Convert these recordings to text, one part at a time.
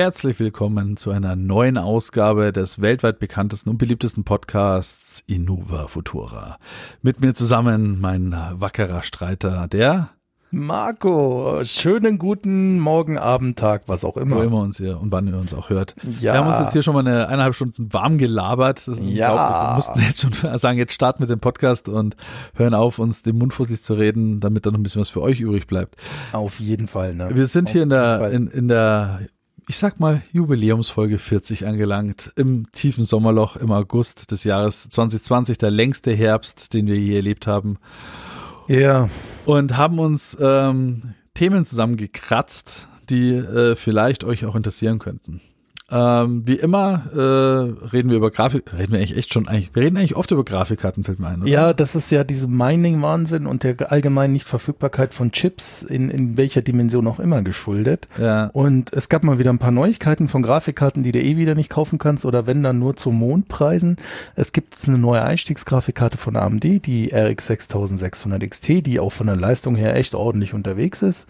Herzlich willkommen zu einer neuen Ausgabe des weltweit bekanntesten und beliebtesten Podcasts Innova Futura. Mit mir zusammen mein wackerer Streiter, der Marco, schönen guten Morgen, Abend, Tag, was auch immer. Wo immer uns hier und wann ihr uns auch hört. Ja. Wir haben uns jetzt hier schon mal eine eineinhalb Stunden warm gelabert. Ja. Wir mussten jetzt schon sagen, jetzt starten wir den Podcast und hören auf, uns den Mund fusselig zu reden, damit da noch ein bisschen was für euch übrig bleibt. Auf jeden Fall, ne? Wir sind Auf hier in der, in, in der, ich sag mal, Jubiläumsfolge 40 angelangt. Im tiefen Sommerloch im August des Jahres 2020, der längste Herbst, den wir je erlebt haben. Ja, Und haben uns ähm, Themen zusammengekratzt, die äh, vielleicht euch auch interessieren könnten. Ähm, wie immer äh, reden wir über Grafik, reden wir eigentlich echt schon, eigentlich, wir reden eigentlich oft über Grafikkarten, fällt mir ein, oder? ja, das ist ja diese Mining-Wahnsinn und der allgemeinen Nichtverfügbarkeit von Chips in, in welcher Dimension auch immer geschuldet. Ja. Und es gab mal wieder ein paar Neuigkeiten von Grafikkarten, die du eh wieder nicht kaufen kannst oder wenn dann nur zu Mondpreisen. Es gibt jetzt eine neue Einstiegsgrafikkarte von AMD, die RX 6600 XT, die auch von der Leistung her echt ordentlich unterwegs ist.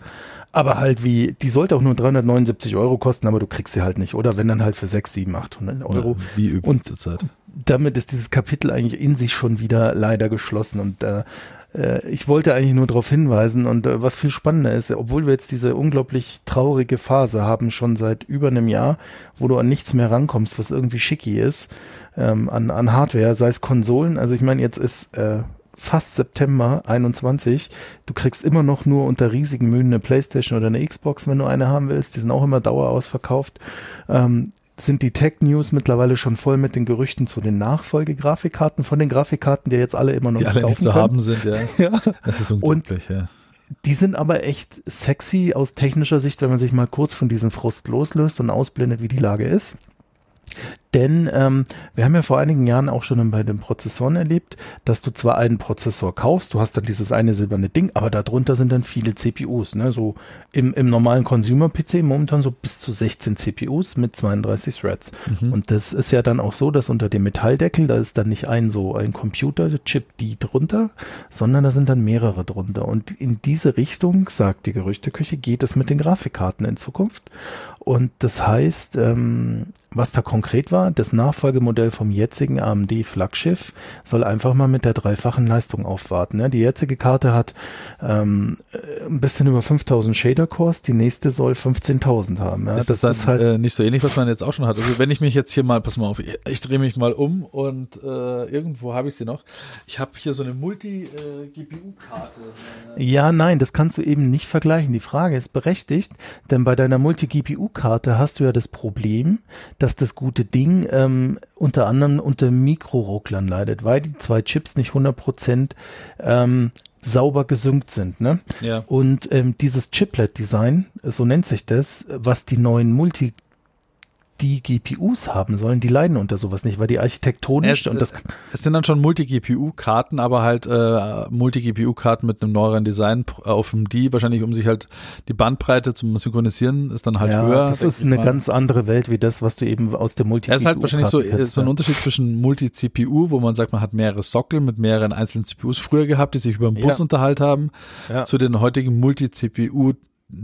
Aber halt wie, die sollte auch nur 379 Euro kosten, aber du kriegst sie halt nicht. Oder wenn dann halt für 6, 7, 800 Euro. Wie üblich Und- zurzeit. damit ist dieses Kapitel eigentlich in sich schon wieder leider geschlossen und äh, äh, ich wollte eigentlich nur darauf hinweisen und äh, was viel spannender ist, obwohl wir jetzt diese unglaublich traurige Phase haben, schon seit über einem Jahr, wo du an nichts mehr rankommst, was irgendwie schicki ist, ähm, an, an Hardware, sei es Konsolen, also ich meine, jetzt ist äh, fast September 21, du kriegst immer noch nur unter riesigen Mühen eine Playstation oder eine Xbox, wenn du eine haben willst, die sind auch immer dauerausverkauft. Ähm, sind die Tech News mittlerweile schon voll mit den Gerüchten zu den Nachfolgegrafikkarten von den Grafikkarten, die jetzt alle immer noch Die alle nicht zu können. haben sind, ja. Ja. Das ist unglaublich, ja. Die sind aber echt sexy aus technischer Sicht, wenn man sich mal kurz von diesem Frust loslöst und ausblendet, wie die Lage ist. Denn ähm, wir haben ja vor einigen Jahren auch schon bei den Prozessoren erlebt, dass du zwar einen Prozessor kaufst, du hast dann dieses eine silberne Ding, aber darunter sind dann viele CPUs. Ne? So im, im normalen Consumer-PC momentan so bis zu 16 CPUs mit 32 Threads. Und das ist ja dann auch so, dass unter dem Metalldeckel, da ist dann nicht ein so ein Computer-Chip die drunter, sondern da sind dann mehrere drunter. Und in diese Richtung, sagt die Gerüchteküche, geht es mit den Grafikkarten in Zukunft. Und das heißt, ähm, was da konkret war, das Nachfolgemodell vom jetzigen AMD Flaggschiff soll einfach mal mit der dreifachen Leistung aufwarten. Ne? Die jetzige Karte hat ähm, äh, ein bisschen über 5000 Shader Cores, die nächste soll 15.000 haben. Ja? ist das, das ist halt äh, nicht so ähnlich, was man jetzt auch schon hat? Also wenn ich mich jetzt hier mal, pass mal auf, ich, ich drehe mich mal um und äh, irgendwo habe ich sie noch. Ich habe hier so eine Multi-GPU-Karte. Ja, nein, das kannst du eben nicht vergleichen. Die Frage ist berechtigt, denn bei deiner Multi-GPU-Karte hast du ja das Problem, dass das gute Ding ähm, unter anderem unter Mikrorucklern leidet, weil die zwei Chips nicht 100% ähm, sauber gesynkt sind. Ne? ja. Und ähm, dieses Chiplet-Design, so nennt sich das, was die neuen Multi die GPUs haben sollen, die leiden unter sowas nicht, weil die architektonisch Es, und das es sind dann schon Multi-GPU-Karten, aber halt äh, Multi-GPU-Karten mit einem neueren Design pr- auf dem D, wahrscheinlich um sich halt die Bandbreite zum Synchronisieren ist dann halt ja, höher. das ist eine mal. ganz andere Welt wie das, was du eben aus der multi Ja, es ist halt wahrscheinlich so, ist so ein. Unterschied zwischen Multi-CPU, wo man sagt, man hat mehrere Sockel mit mehreren einzelnen CPUs früher gehabt, die sich über den Bus Ja. unterhalten haben, Ja. zu den heutigen Multi-CPU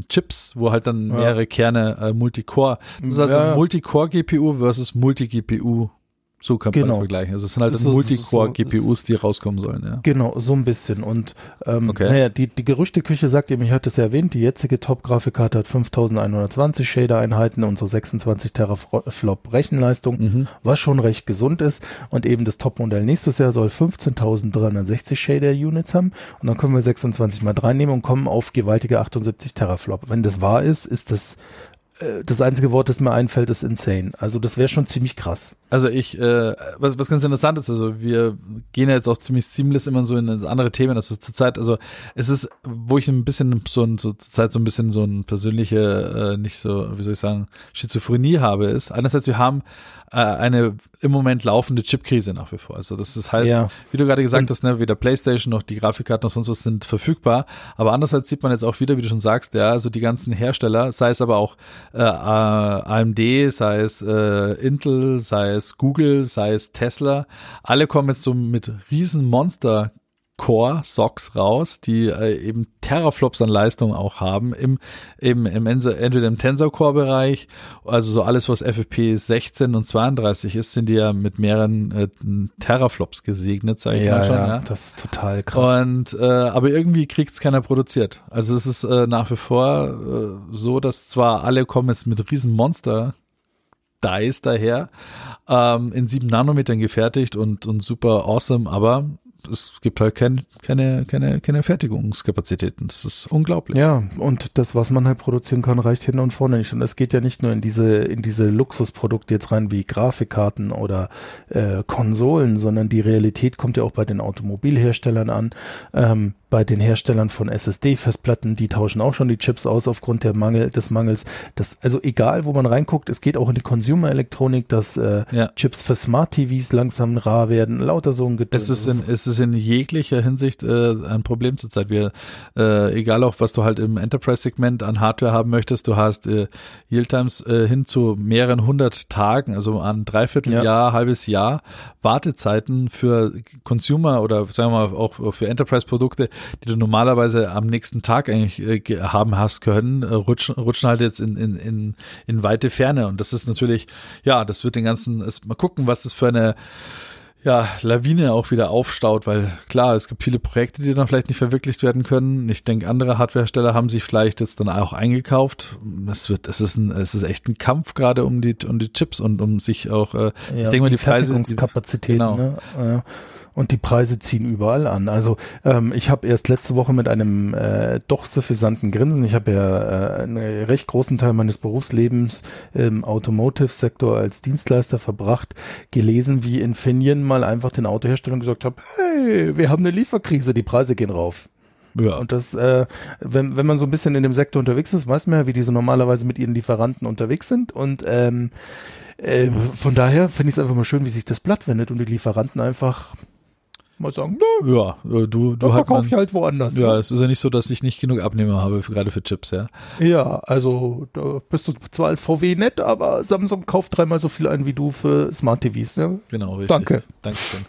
Chips, wo halt dann Ja. mehrere Kerne äh, Multicore. Das ist also Ja. Multicore-GPU versus Multi-GPU. So kann man Genau. das vergleichen. Also es sind halt so- Multicore-GPUs, die rauskommen sollen, ja. Genau, so ein bisschen. Und ähm, Okay. naja, die, die Gerüchteküche sagt eben, ich hatte es ja erwähnt, die jetzige Top-Grafikkarte hat 5120 Shader-Einheiten und so 26 Teraflop Rechenleistung, Mhm. was schon recht gesund ist. Und eben das Top-Modell nächstes Jahr soll 15.360 Shader-Units haben. Und dann können wir 26 mal 3 nehmen und kommen auf gewaltige 78 Teraflop. Wenn das wahr ist, ist das das einzige Wort, das mir einfällt, ist insane. Also das wäre schon ziemlich krass. Also ich, äh, was, was ganz interessant ist, also wir gehen ja jetzt auch ziemlich seamless immer so in andere Themen, also zurzeit, also es ist, wo ich ein bisschen so, ein, so zurzeit so ein bisschen so ein persönliche, äh, nicht so, wie soll ich sagen, Schizophrenie habe, ist einerseits, wir haben äh, eine im Moment laufende Chipkrise nach wie vor. Also das ist heißt, ja. wie du gerade gesagt und hast, ne, weder PlayStation noch die Grafikkarten noch sonst was sind verfügbar. Aber andererseits sieht man jetzt auch wieder, wie du schon sagst, ja, also die ganzen Hersteller, sei es aber auch äh, AMD, sei es äh, Intel, sei es Google, sei es Tesla, alle kommen jetzt so mit riesen Monster Core Socks raus, die äh, eben Teraflops an Leistung auch haben, im, eben im entweder im Tensor Core Bereich, also so alles, was FFP 16 und 32 ist, sind die ja mit mehreren äh, Teraflops gesegnet, sage ich ja, mal schon. Ja, ja, das ist total krass. Und, äh, aber irgendwie kriegt's keiner produziert. Also es ist äh, nach wie vor äh, so, dass zwar alle kommen jetzt mit riesen Monster Dice daher, ähm, in sieben Nanometern gefertigt und, und super awesome, aber es gibt halt kein, keine, keine, keine Fertigungskapazitäten. Das ist unglaublich. Ja, und das, was man halt produzieren kann, reicht hin und vorne nicht. Und es geht ja nicht nur in diese, in diese Luxusprodukte jetzt rein wie Grafikkarten oder äh, Konsolen, sondern die Realität kommt ja auch bei den Automobilherstellern an. Ähm, bei den Herstellern von SSD-Festplatten, die tauschen auch schon die Chips aus aufgrund der Mangel, des Mangels. Das, also egal, wo man reinguckt, es geht auch in die Consumer-Elektronik, dass äh, ja. Chips für Smart-TVs langsam rar werden, lauter so ein Geduld. Es ist in, es ist in jeglicher Hinsicht äh, ein Problem zurzeit. Wir, äh, egal auch, was du halt im Enterprise-Segment an Hardware haben möchtest, du hast äh, Yield-Times äh, hin zu mehreren hundert Tagen, also an dreiviertel ja. Jahr, halbes Jahr Wartezeiten für Consumer oder sagen wir mal auch für Enterprise-Produkte, die du normalerweise am nächsten Tag eigentlich äh, haben hast können, äh, rutschen, rutschen halt jetzt in, in, in, in weite Ferne. Und das ist natürlich, ja, das wird den ganzen, ist, mal gucken, was das für eine ja, Lawine auch wieder aufstaut, weil klar, es gibt viele Projekte, die dann vielleicht nicht verwirklicht werden können. Ich denke, andere Hardwarehersteller haben sich vielleicht jetzt dann auch eingekauft. Es wird, es ist ein, es ist echt ein Kampf gerade um die, um die Chips und um sich auch, äh, ja, ich denke mal, die, Preise. Die, genau. Ne? Ja und die Preise ziehen überall an. Also ähm, ich habe erst letzte Woche mit einem äh, doch suffisanten Grinsen, ich habe ja äh, einen recht großen Teil meines Berufslebens im Automotive-Sektor als Dienstleister verbracht, gelesen, wie Infineon mal einfach den Autoherstellern gesagt hat, hey, wir haben eine Lieferkrise, die Preise gehen rauf. Ja. Und das, äh, wenn, wenn man so ein bisschen in dem Sektor unterwegs ist, weiß man ja, wie diese normalerweise mit ihren Lieferanten unterwegs sind. Und ähm, äh, von daher finde ich es einfach mal schön, wie sich das Blatt wendet und die Lieferanten einfach mal sagen, nö, ja, äh, du, du halt verkauf ich halt woanders. Ja, ne? es ist ja nicht so, dass ich nicht genug Abnehmer habe, für, gerade für Chips, ja. Ja, also da bist du zwar als VW nett, aber Samsung kauft dreimal so viel ein wie du für Smart TVs, ne? Genau, richtig. Danke. Dankeschön.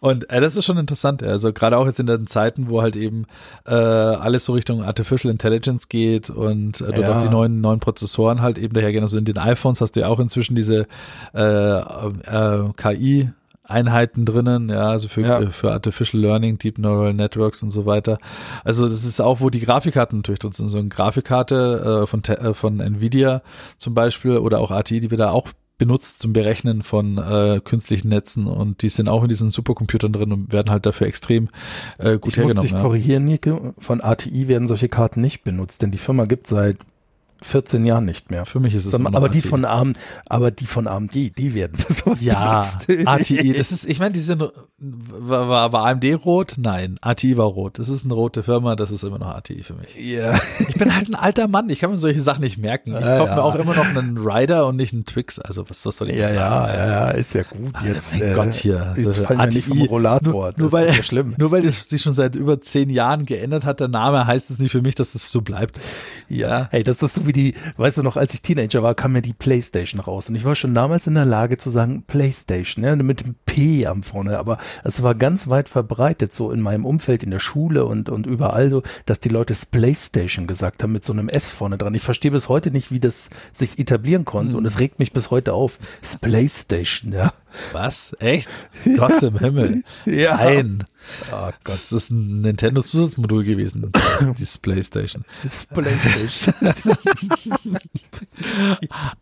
Und äh, das ist schon interessant, also gerade auch jetzt in den Zeiten, wo halt eben äh, alles so Richtung Artificial Intelligence geht und äh, dort ja. auch die neuen neuen Prozessoren halt eben dahergehen. Also in den iPhones hast du ja auch inzwischen diese äh, äh, KI Einheiten drinnen, ja, also für, ja. für Artificial Learning, Deep Neural Networks und so weiter. Also das ist auch, wo die Grafikkarten natürlich drin sind. So eine Grafikkarte äh, von, äh, von Nvidia zum Beispiel oder auch ATI, die wir da auch benutzt zum Berechnen von äh, künstlichen Netzen und die sind auch in diesen Supercomputern drin und werden halt dafür extrem äh, gut ich hergenommen. Muss dich ja. korrigieren, Nico. Von ATI werden solche Karten nicht benutzt, denn die Firma gibt seit 14 Jahren nicht mehr. Für mich ist es Sondern, aber die von AMD, aber die von AMD, die werden für sowas ja, benutzt. ATI, das ist, ich meine, die sind, war, war AMD rot? Nein, ATI war rot. Das ist eine rote Firma, das ist immer noch ATI für mich. Ja. Ich bin halt ein alter Mann, ich kann mir solche Sachen nicht merken. Ich ja, kaufe ja. mir auch immer noch einen Rider und nicht einen Twix, also was, was soll ich ja, sagen? Ja, ja, ja, ist ja gut ah, jetzt. Mein äh, Gott, hier. Jetzt fallen ATI, vom Rollator. Nur, nur weil, ja schlimm. nur weil es sich schon seit über zehn Jahren geändert hat, der Name, heißt es nicht für mich, dass das so bleibt. Ja, hey, das ist so wie die, weißt du noch, als ich Teenager war, kam mir die Playstation raus und ich war schon damals in der Lage zu sagen Playstation, ja, mit dem P am vorne, aber es war ganz weit verbreitet so in meinem Umfeld, in der Schule und, und überall so, dass die Leute Playstation gesagt haben mit so einem S vorne dran. Ich verstehe bis heute nicht, wie das sich etablieren konnte mhm. und es regt mich bis heute auf. Playstation, ja. Was? Echt? Gott im Himmel. Ja. Nein. Oh Gott. Das ist ein Nintendo-Zusatzmodul gewesen. Dieses Playstation. Das Playstation.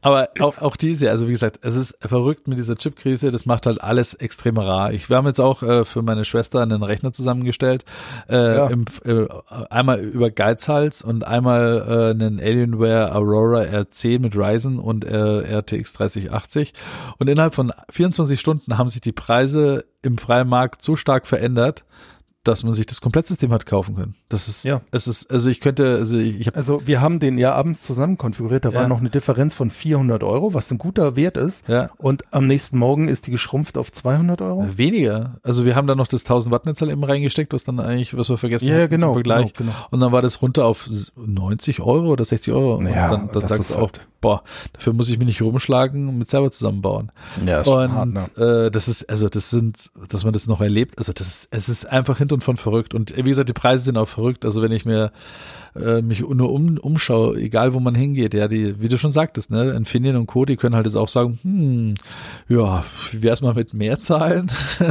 Aber auch, auch diese, also wie gesagt, es ist verrückt mit dieser Chipkrise, das macht halt alles extrem rar. Ich, wir haben jetzt auch äh, für meine Schwester einen Rechner zusammengestellt, äh, Ja. im, äh, einmal über Geizhals und einmal äh, einen Alienware Aurora R10 mit Ryzen und äh, RTX 3080 und innerhalb von 24 Stunden haben sich die Preise im freien Markt so stark verändert, dass man sich das Komplettsystem hat kaufen können. Das ist, Ja. es ist, also ich könnte, also ich, ich habe Also wir haben den ja abends zusammen konfiguriert, da war Ja. noch eine Differenz von 400 Euro, was ein guter Wert ist. Ja. Und am nächsten Morgen ist die geschrumpft auf 200 Euro. Weniger. Also wir haben da noch das 1000 Watt Netzteil eben reingesteckt, was dann eigentlich, was wir vergessen Ja, zum genau, Vergleich. genau, genau. Und dann war das runter auf 90 Euro oder 60 Euro. Ja, und dann, dann das sagst ist du auch, halt- boah, dafür muss ich mich nicht rumschlagen und mit selber zusammenbauen. Ja, und äh, das ist, also das sind, dass man das noch erlebt, also das ist, es ist einfach hinten und von verrückt. Und wie gesagt, die Preise sind auch verrückt. Also wenn ich mir äh, mich nur um, umschaue, egal wo man hingeht, ja, die, wie du schon sagtest, ne, Infineon und Co., die können halt jetzt auch sagen, hm, ja, wie wär's mal mit mehr Zahlen?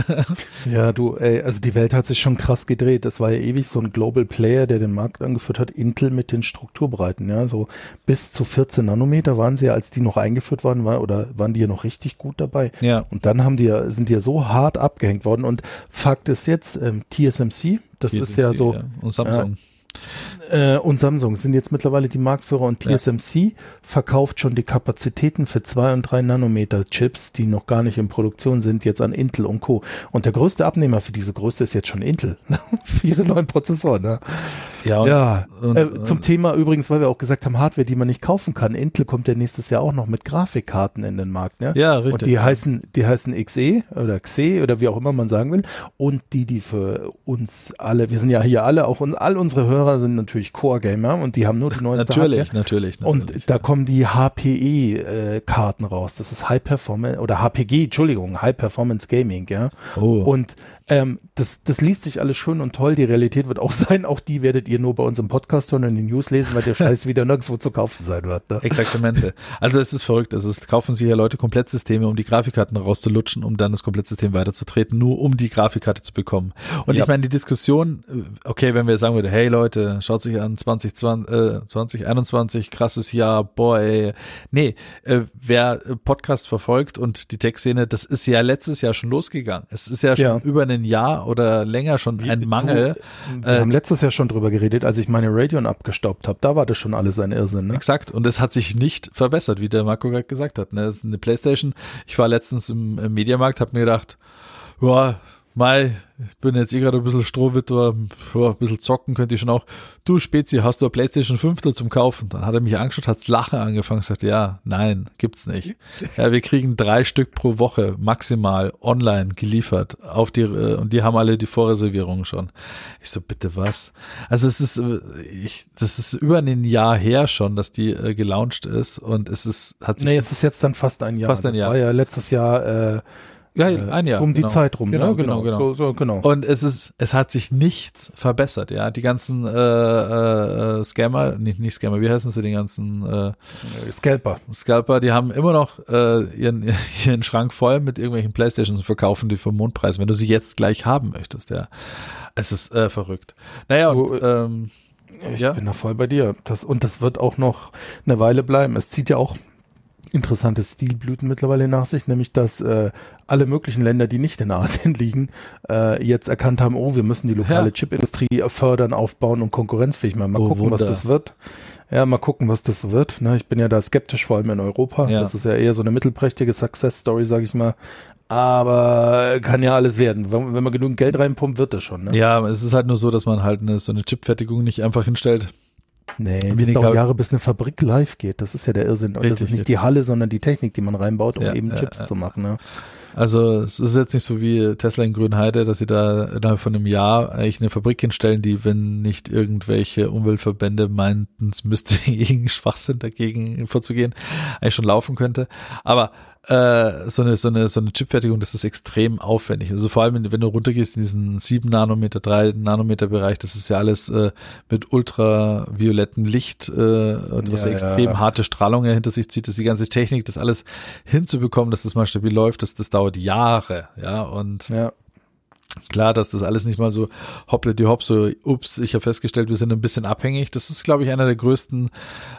Ja, du, ey, also die Welt hat sich schon krass gedreht. Das war ja ewig so ein Global Player, der den Markt angeführt hat, Intel mit den Strukturbreiten, ja, so bis zu 14 Nanometer waren sie ja, als die noch eingeführt waren, war, oder waren die ja noch richtig gut dabei. Ja. Und dann haben die ja, sind die ja so hart abgehängt worden. Und Fakt ist jetzt, ähm, TSMC, das ist ja so, Und Samsung. Äh, und Samsung sind jetzt mittlerweile die Marktführer und Ja. TSMC verkauft schon die Kapazitäten für zwei und drei Nanometer Chips, die noch gar nicht in Produktion sind, jetzt an Intel und Co. Und der größte Abnehmer für diese größte ist jetzt schon Intel. für ihre neuen Prozessoren. Ne? Ja, und, ja, und, äh, zum äh, Thema übrigens, weil wir auch gesagt haben, Hardware, die man nicht kaufen kann. Intel kommt ja nächstes Jahr auch noch mit Grafikkarten in den Markt. Ne? Ja, richtig. Und die heißen, die heißen XE oder XE oder wie auch immer man sagen will. Und die, die für uns alle, wir sind ja hier alle, auch und all unsere Hörer sind natürlich Core-Gamer und die haben nur die neueste natürlich, Hardware. natürlich, natürlich. Und da kommen die HPE-Karten raus. Das ist High Performance oder HPG, Entschuldigung, High Performance Gaming, ja. Oh. Und ähm, das, das liest sich alles schön und toll. Die Realität wird auch sein. Auch die werdet ihr nur bei uns im Podcast hören und in den News lesen, weil der Scheiß wieder nirgendwo zu kaufen sein wird. Ne? Exaktamente. Also es ist verrückt. Also es kaufen sich ja Leute Komplettsysteme, um die Grafikkarten rauszulutschen, um dann das Komplettsystem weiterzutreten, nur um die Grafikkarte zu bekommen. Und Ja. ich meine, die Diskussion, äh, okay, wenn wir sagen würden, hey Leute, schaut sich an 2020, äh, 2021, krasses Jahr, boah, ey. Nee, äh, wer äh, Podcast verfolgt und die Tech-Szene, das ist ja letztes Jahr schon losgegangen. Es ist ja schon Ja. über ein Jahr oder länger schon ein Mangel. Du, wir haben letztes Jahr schon drüber geredet, als ich meine Radeon abgestaubt habe. Da war das schon alles ein Irrsinn. Ne? Exakt. Und es hat sich nicht verbessert, wie der Marco gerade gesagt hat. Ne? Das ist eine Playstation. Ich war letztens im, im Mediamarkt, habe mir gedacht, ja, Mai, ich bin jetzt eh gerade ein bisschen Strohwitwer, ja, ein bisschen zocken könnte ich schon auch. Du Spezi, hast du eine Playstation 5 da zum Kaufen? Dann hat er mich angeschaut, hat's Lachen angefangen, sagt, ja, nein, gibt's nicht. Ja, wir kriegen drei Stück pro Woche maximal online geliefert auf die, äh, und die haben alle die Vorreservierung schon. Ich so, bitte was? Also es ist, äh, ich, das ist über ein Jahr her schon, dass die äh, gelauncht ist und es ist, hat sich, Nee, es ist jetzt dann fast ein Jahr. Fast ein das Jahr. war ja letztes Jahr äh, ja, äh, ein Jahr. so um die genau. Zeit rum. Genau, ne? genau, genau. So, so, genau. Und es ist, es hat sich nichts verbessert, ja. Die ganzen äh, äh, äh, Scammer, nicht, nicht Scammer, wie heißen sie, die ganzen äh, Scalper. Scalper, die haben immer noch äh, ihren, ihren Schrank voll mit irgendwelchen Playstations und verkaufen die für Mondpreis, wenn du sie jetzt gleich haben möchtest, ja. Es ist äh, verrückt. Naja, Du, und, ähm, Ich Ja. bin da voll bei dir. Das, und das wird auch noch eine Weile bleiben. Es zieht ja auch interessante Stilblüten mittlerweile nach sich, nämlich dass äh, alle möglichen Länder, die nicht in Asien liegen, äh, jetzt erkannt haben, oh, wir müssen die lokale Ja. Chipindustrie fördern, aufbauen und konkurrenzfähig machen. Mal Oh, gucken, was Wunder. das wird. Ja, mal gucken, was das wird. Ne, ich bin ja da skeptisch, vor allem in Europa. Ja. Das ist ja eher so eine mittelprächtige Success-Story, sage ich mal. Aber kann ja alles werden. Wenn, wenn man genügend Geld reinpumpt, wird das schon. Ne? ja, es ist halt nur so, dass man halt eine, so eine Chipfertigung nicht einfach hinstellt. Nee, Wie das dauert Jahre, bis eine Fabrik live geht. Das ist ja der Irrsinn. Und das Richtig, ist nicht die Halle, sondern die Technik, die man reinbaut, um Ja, eben ja, Chips ja. zu machen. Ne? Also es ist jetzt nicht so wie Tesla in Grünheide, dass sie da innerhalb von einem Jahr eigentlich eine Fabrik hinstellen, die, wenn nicht irgendwelche Umweltverbände meinten, es müsste gegen Schwachsinn dagegen vorzugehen, eigentlich schon laufen könnte. Aber äh, so eine so eine so eine Chipfertigung, das ist extrem aufwendig. Also vor allem, wenn, wenn du runtergehst in diesen 7 Nanometer, 3 Nanometer Bereich, das ist ja alles äh, mit ultraviolettem Licht, äh, was Ja, extrem ja. harte Strahlung hinter sich zieht, das ist die ganze Technik, das alles hinzubekommen, dass das mal stabil läuft, das, das dauert Jahre, ja, und Ja. Klar, dass das alles nicht mal so hopple die hopp, so, ups, ich habe festgestellt, wir sind ein bisschen abhängig. Das ist, glaube ich, einer der größten,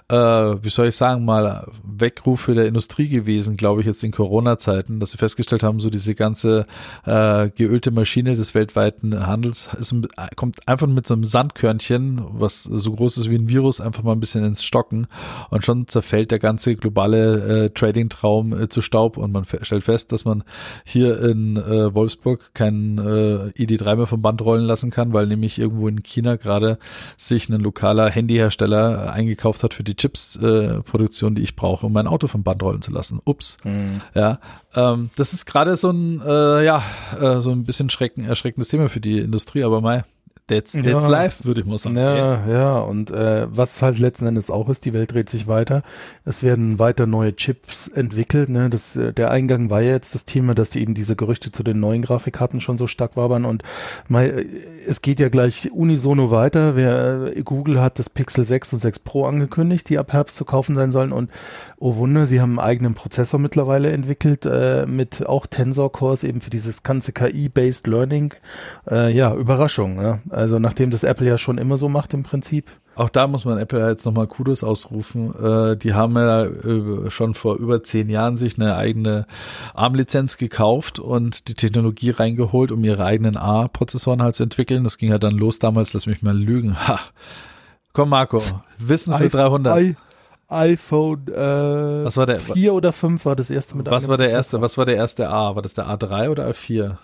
äh, wie soll ich sagen, mal Weckruf für der Industrie gewesen, glaube ich, jetzt in Corona-Zeiten, dass sie festgestellt haben, so diese ganze äh, geölte Maschine des weltweiten Handels ist, kommt einfach mit so einem Sandkörnchen, was so groß ist wie ein Virus, einfach mal ein bisschen ins Stocken und schon zerfällt der ganze globale äh, Trading-Traum äh, zu Staub und man stellt fest, dass man hier in äh, Wolfsburg keinen äh, ID3 mehr vom Band rollen lassen kann, weil nämlich irgendwo in China gerade sich ein lokaler Handyhersteller eingekauft hat für die Chips-Produktion, äh, die ich brauche, um mein Auto vom Band rollen zu lassen. Ups. Mhm. Ja, ähm, das ist gerade so ein, äh, ja, äh, so ein bisschen schrecken, erschreckendes Thema für die Industrie, aber mal, That's, that's ja. life, würde ich mal sagen. Ja, ja, und äh, was halt letzten Endes auch ist, die Welt dreht sich weiter. Es werden weiter neue Chips entwickelt. Ne? Das, äh, der Eingang war ja jetzt das Thema, dass die eben diese Gerüchte zu den neuen Grafikkarten schon so stark wabern. Und mal, es geht ja gleich unisono weiter. Wer, äh, Google hat das Pixel 6 und 6 Pro angekündigt, die ab Herbst zu kaufen sein sollen. Und oh Wunder, sie haben einen eigenen Prozessor mittlerweile entwickelt, äh, mit auch Tensor Cores eben für dieses ganze KI-based Learning. Äh, ja, Überraschung. Ja? Also nachdem das Apple ja schon immer so macht im Prinzip. Auch da muss man Apple jetzt nochmal Kudos ausrufen. Äh, die haben ja äh, schon vor über zehn Jahren sich eine eigene ARM-Lizenz gekauft und die Technologie reingeholt, um ihre eigenen A-Prozessoren halt zu entwickeln. Das ging ja dann los damals, lass mich mal lügen. Ha. Komm Marco, Wissen für I 300. I iPhone äh, was war der, 4 oder 5 war das erste mit Was war der erste? Was war der erste A? War das der A3 oder A4?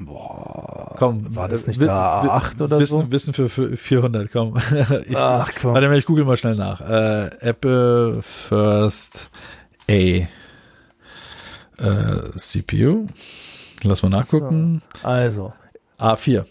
Boah. Komm, war das nicht der A8 oder Wissen, so? Wissen für, für 400, komm. ich, Ach komm. Warte mal, ich google mal schnell nach. Äh, Apple First A äh, CPU. Lass mal nachgucken. So. Also. A4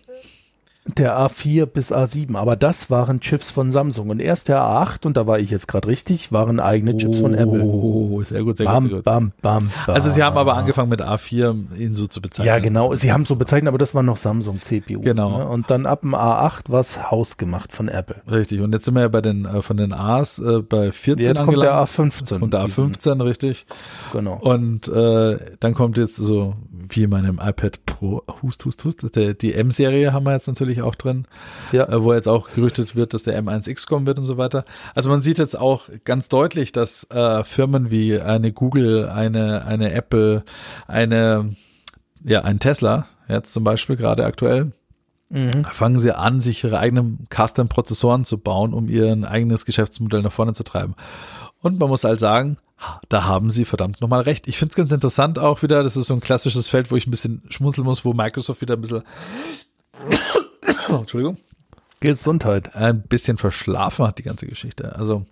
der A4 bis A7, aber das waren Chips von Samsung und erst der A8 und da war ich jetzt gerade richtig, waren eigene Chips oh, von Apple. Oh, sehr gut, sehr bam, gut, sehr gut. Bam, bam, bam, Also sie haben aber angefangen mit A4 ihn so zu bezeichnen. Ja, genau, sie haben so bezeichnet, aber das war noch Samsung CPU. Genau. Ne? Und dann ab dem A8 war es hausgemacht von Apple. Richtig, und jetzt sind wir ja bei den äh, von den A's äh, bei 14 Jetzt kommt der A15. Jetzt kommt der A15, richtig. Genau. Und äh, dann kommt jetzt so wie in meinem iPad Pro, hust, hust, hust, der, die M-Serie haben wir jetzt natürlich auch drin, ja. äh, wo jetzt auch gerüchtet wird, dass der M1X kommen wird und so weiter. Also man sieht jetzt auch ganz deutlich, dass äh, Firmen wie eine Google, eine, eine Apple, eine, ja, ein Tesla, jetzt zum Beispiel gerade aktuell, Mhm. fangen sie an, sich ihre eigenen Custom-Prozessoren zu bauen, um ihr eigenes Geschäftsmodell nach vorne zu treiben. Und man muss halt sagen, da haben sie verdammt nochmal recht. Ich finde es ganz interessant auch wieder, das ist so ein klassisches Feld, wo ich ein bisschen schmunzeln muss, wo Microsoft wieder ein bisschen Entschuldigung. Gesundheit. Ein bisschen verschlafen hat die ganze Geschichte. Also,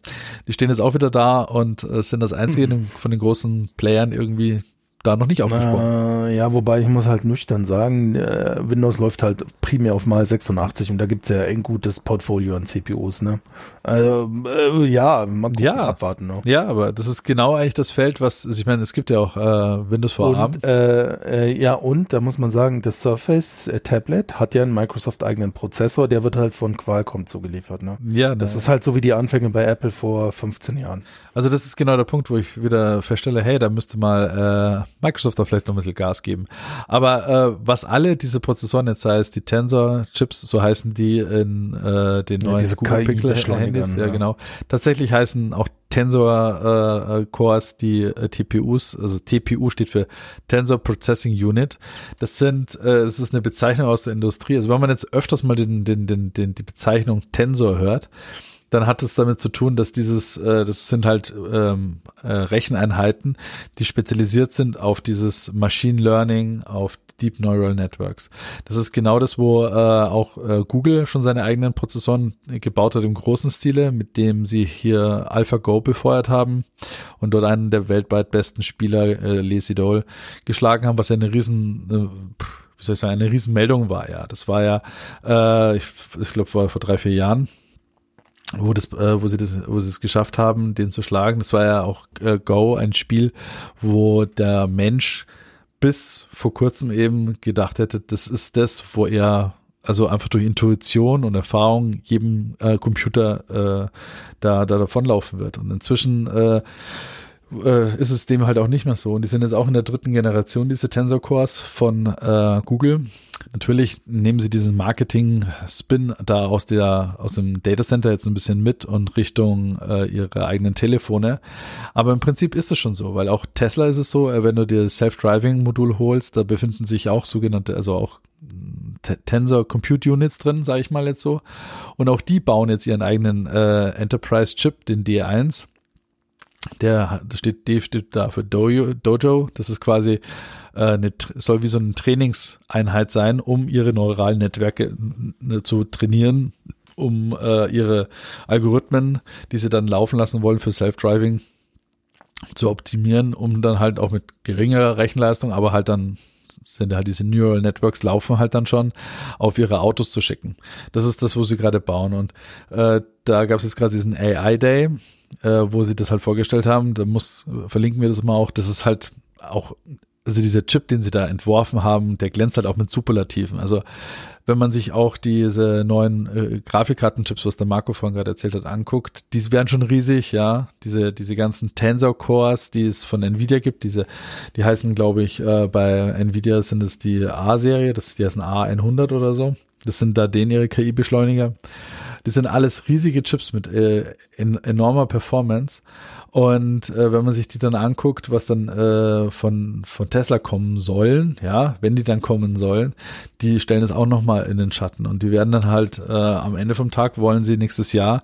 die stehen jetzt auch wieder da und äh, sind das einzige mhm. von den großen Playern irgendwie, da noch nicht aufgesprungen. Äh, ja, wobei ich muss halt nüchtern sagen, äh, Windows läuft halt primär auf mal 86 und da gibt's ja ein gutes Portfolio an CPUs, ne? Also, äh, ja, mal gucken, ja, abwarten. Ne? Ja, aber das ist genau eigentlich das Feld, was, also ich meine, es gibt ja auch äh, Windows vor ARM. Äh, äh, ja, und da muss man sagen, das Surface Tablet hat ja einen Microsoft eigenen Prozessor, der wird halt von Qualcomm zugeliefert, ne? Ja. Das ist halt so wie die Anfänge bei Apple vor 15 Jahren. Also das ist genau der Punkt, wo ich wieder feststelle, hey, da müsste mal äh, Microsoft da vielleicht noch ein bisschen Gas geben. Aber äh, was alle diese Prozessoren jetzt heißt, die Tensor-Chips, so heißen die in äh, den neuen ja, Google Pixel-Handys, ja, ja genau, tatsächlich heißen auch Tensor äh, Cores die äh, TPUs, also TPU steht für Tensor Processing Unit. Das sind, äh, es ist eine Bezeichnung aus der Industrie. Also wenn man jetzt öfters mal den, den, den, den die Bezeichnung Tensor hört, dann hat es damit zu tun, dass dieses, äh, das sind halt ähm, äh, Recheneinheiten, die spezialisiert sind auf dieses Machine Learning, auf Deep Neural Networks. Das ist genau das, wo äh, auch äh, Google schon seine eigenen Prozessoren gebaut hat im großen Stile, mit dem sie hier AlphaGo befeuert haben und dort einen der weltweit besten Spieler, äh, Lee Sedol, geschlagen haben, was ja eine riesen äh, wie soll ich sagen, eine Riesenmeldung war, ja. Das war ja, äh, ich, ich glaube, war vor drei, vier Jahren, wo das, äh, wo sie das, wo sie es geschafft haben, den zu schlagen. Das war ja auch äh, Go, ein Spiel, wo der Mensch bis vor kurzem eben gedacht hätte, das ist das, wo er also einfach durch Intuition und Erfahrung jedem äh, Computer äh, da, da davonlaufen wird. Und inzwischen äh, äh, ist es dem halt auch nicht mehr so. Und die sind jetzt auch in der dritten Generation, diese Tensor Cores von äh, Google. Natürlich nehmen sie diesen Marketing-Spin da aus der aus dem Datacenter jetzt ein bisschen mit und Richtung äh, ihre eigenen Telefone. Aber im Prinzip ist es schon so, weil auch Tesla ist es so, äh, wenn du dir das Self-Driving-Modul holst, da befinden sich auch sogenannte, also auch Tensor Compute Units drin, sage ich mal jetzt so. Und auch die bauen jetzt ihren eigenen äh, Enterprise Chip, den D1 der steht, D steht da für Dojo, Dojo. Das ist quasi äh, eine, soll wie so eine Trainingseinheit sein, um ihre neuralen Netzwerke ne, zu trainieren, um äh, ihre Algorithmen, die sie dann laufen lassen wollen für Self-Driving, zu optimieren, um dann halt auch mit geringerer Rechenleistung, aber halt dann sind halt diese Neural Networks laufen halt dann schon, auf ihre Autos zu schicken. Das ist das, wo sie gerade bauen. Und äh, da gab es jetzt gerade diesen AI Day, äh, wo sie das halt vorgestellt haben. Da muss, verlinken wir das mal auch, das ist halt auch, also dieser Chip, den sie da entworfen haben, der glänzt halt auch mit Superlativen. Also wenn man sich auch diese neuen äh, Grafikkartenchips, was der Marco vorhin gerade erzählt hat, anguckt, die werden schon riesig, ja. Diese, diese ganzen Tensor Cores, die es von Nvidia gibt, diese, die heißen, glaube ich, äh, bei Nvidia sind es die A-Serie, das die heißen A100 oder so. Das sind da denen ihre KI-Beschleuniger. Die sind alles riesige Chips mit äh, in, enormer Performance. Und äh, wenn man sich die dann anguckt, was dann äh, von, von Tesla kommen sollen, ja, wenn die dann kommen sollen, die stellen es auch nochmal in den Schatten. Und die werden dann halt äh, am Ende vom Tag wollen sie nächstes Jahr,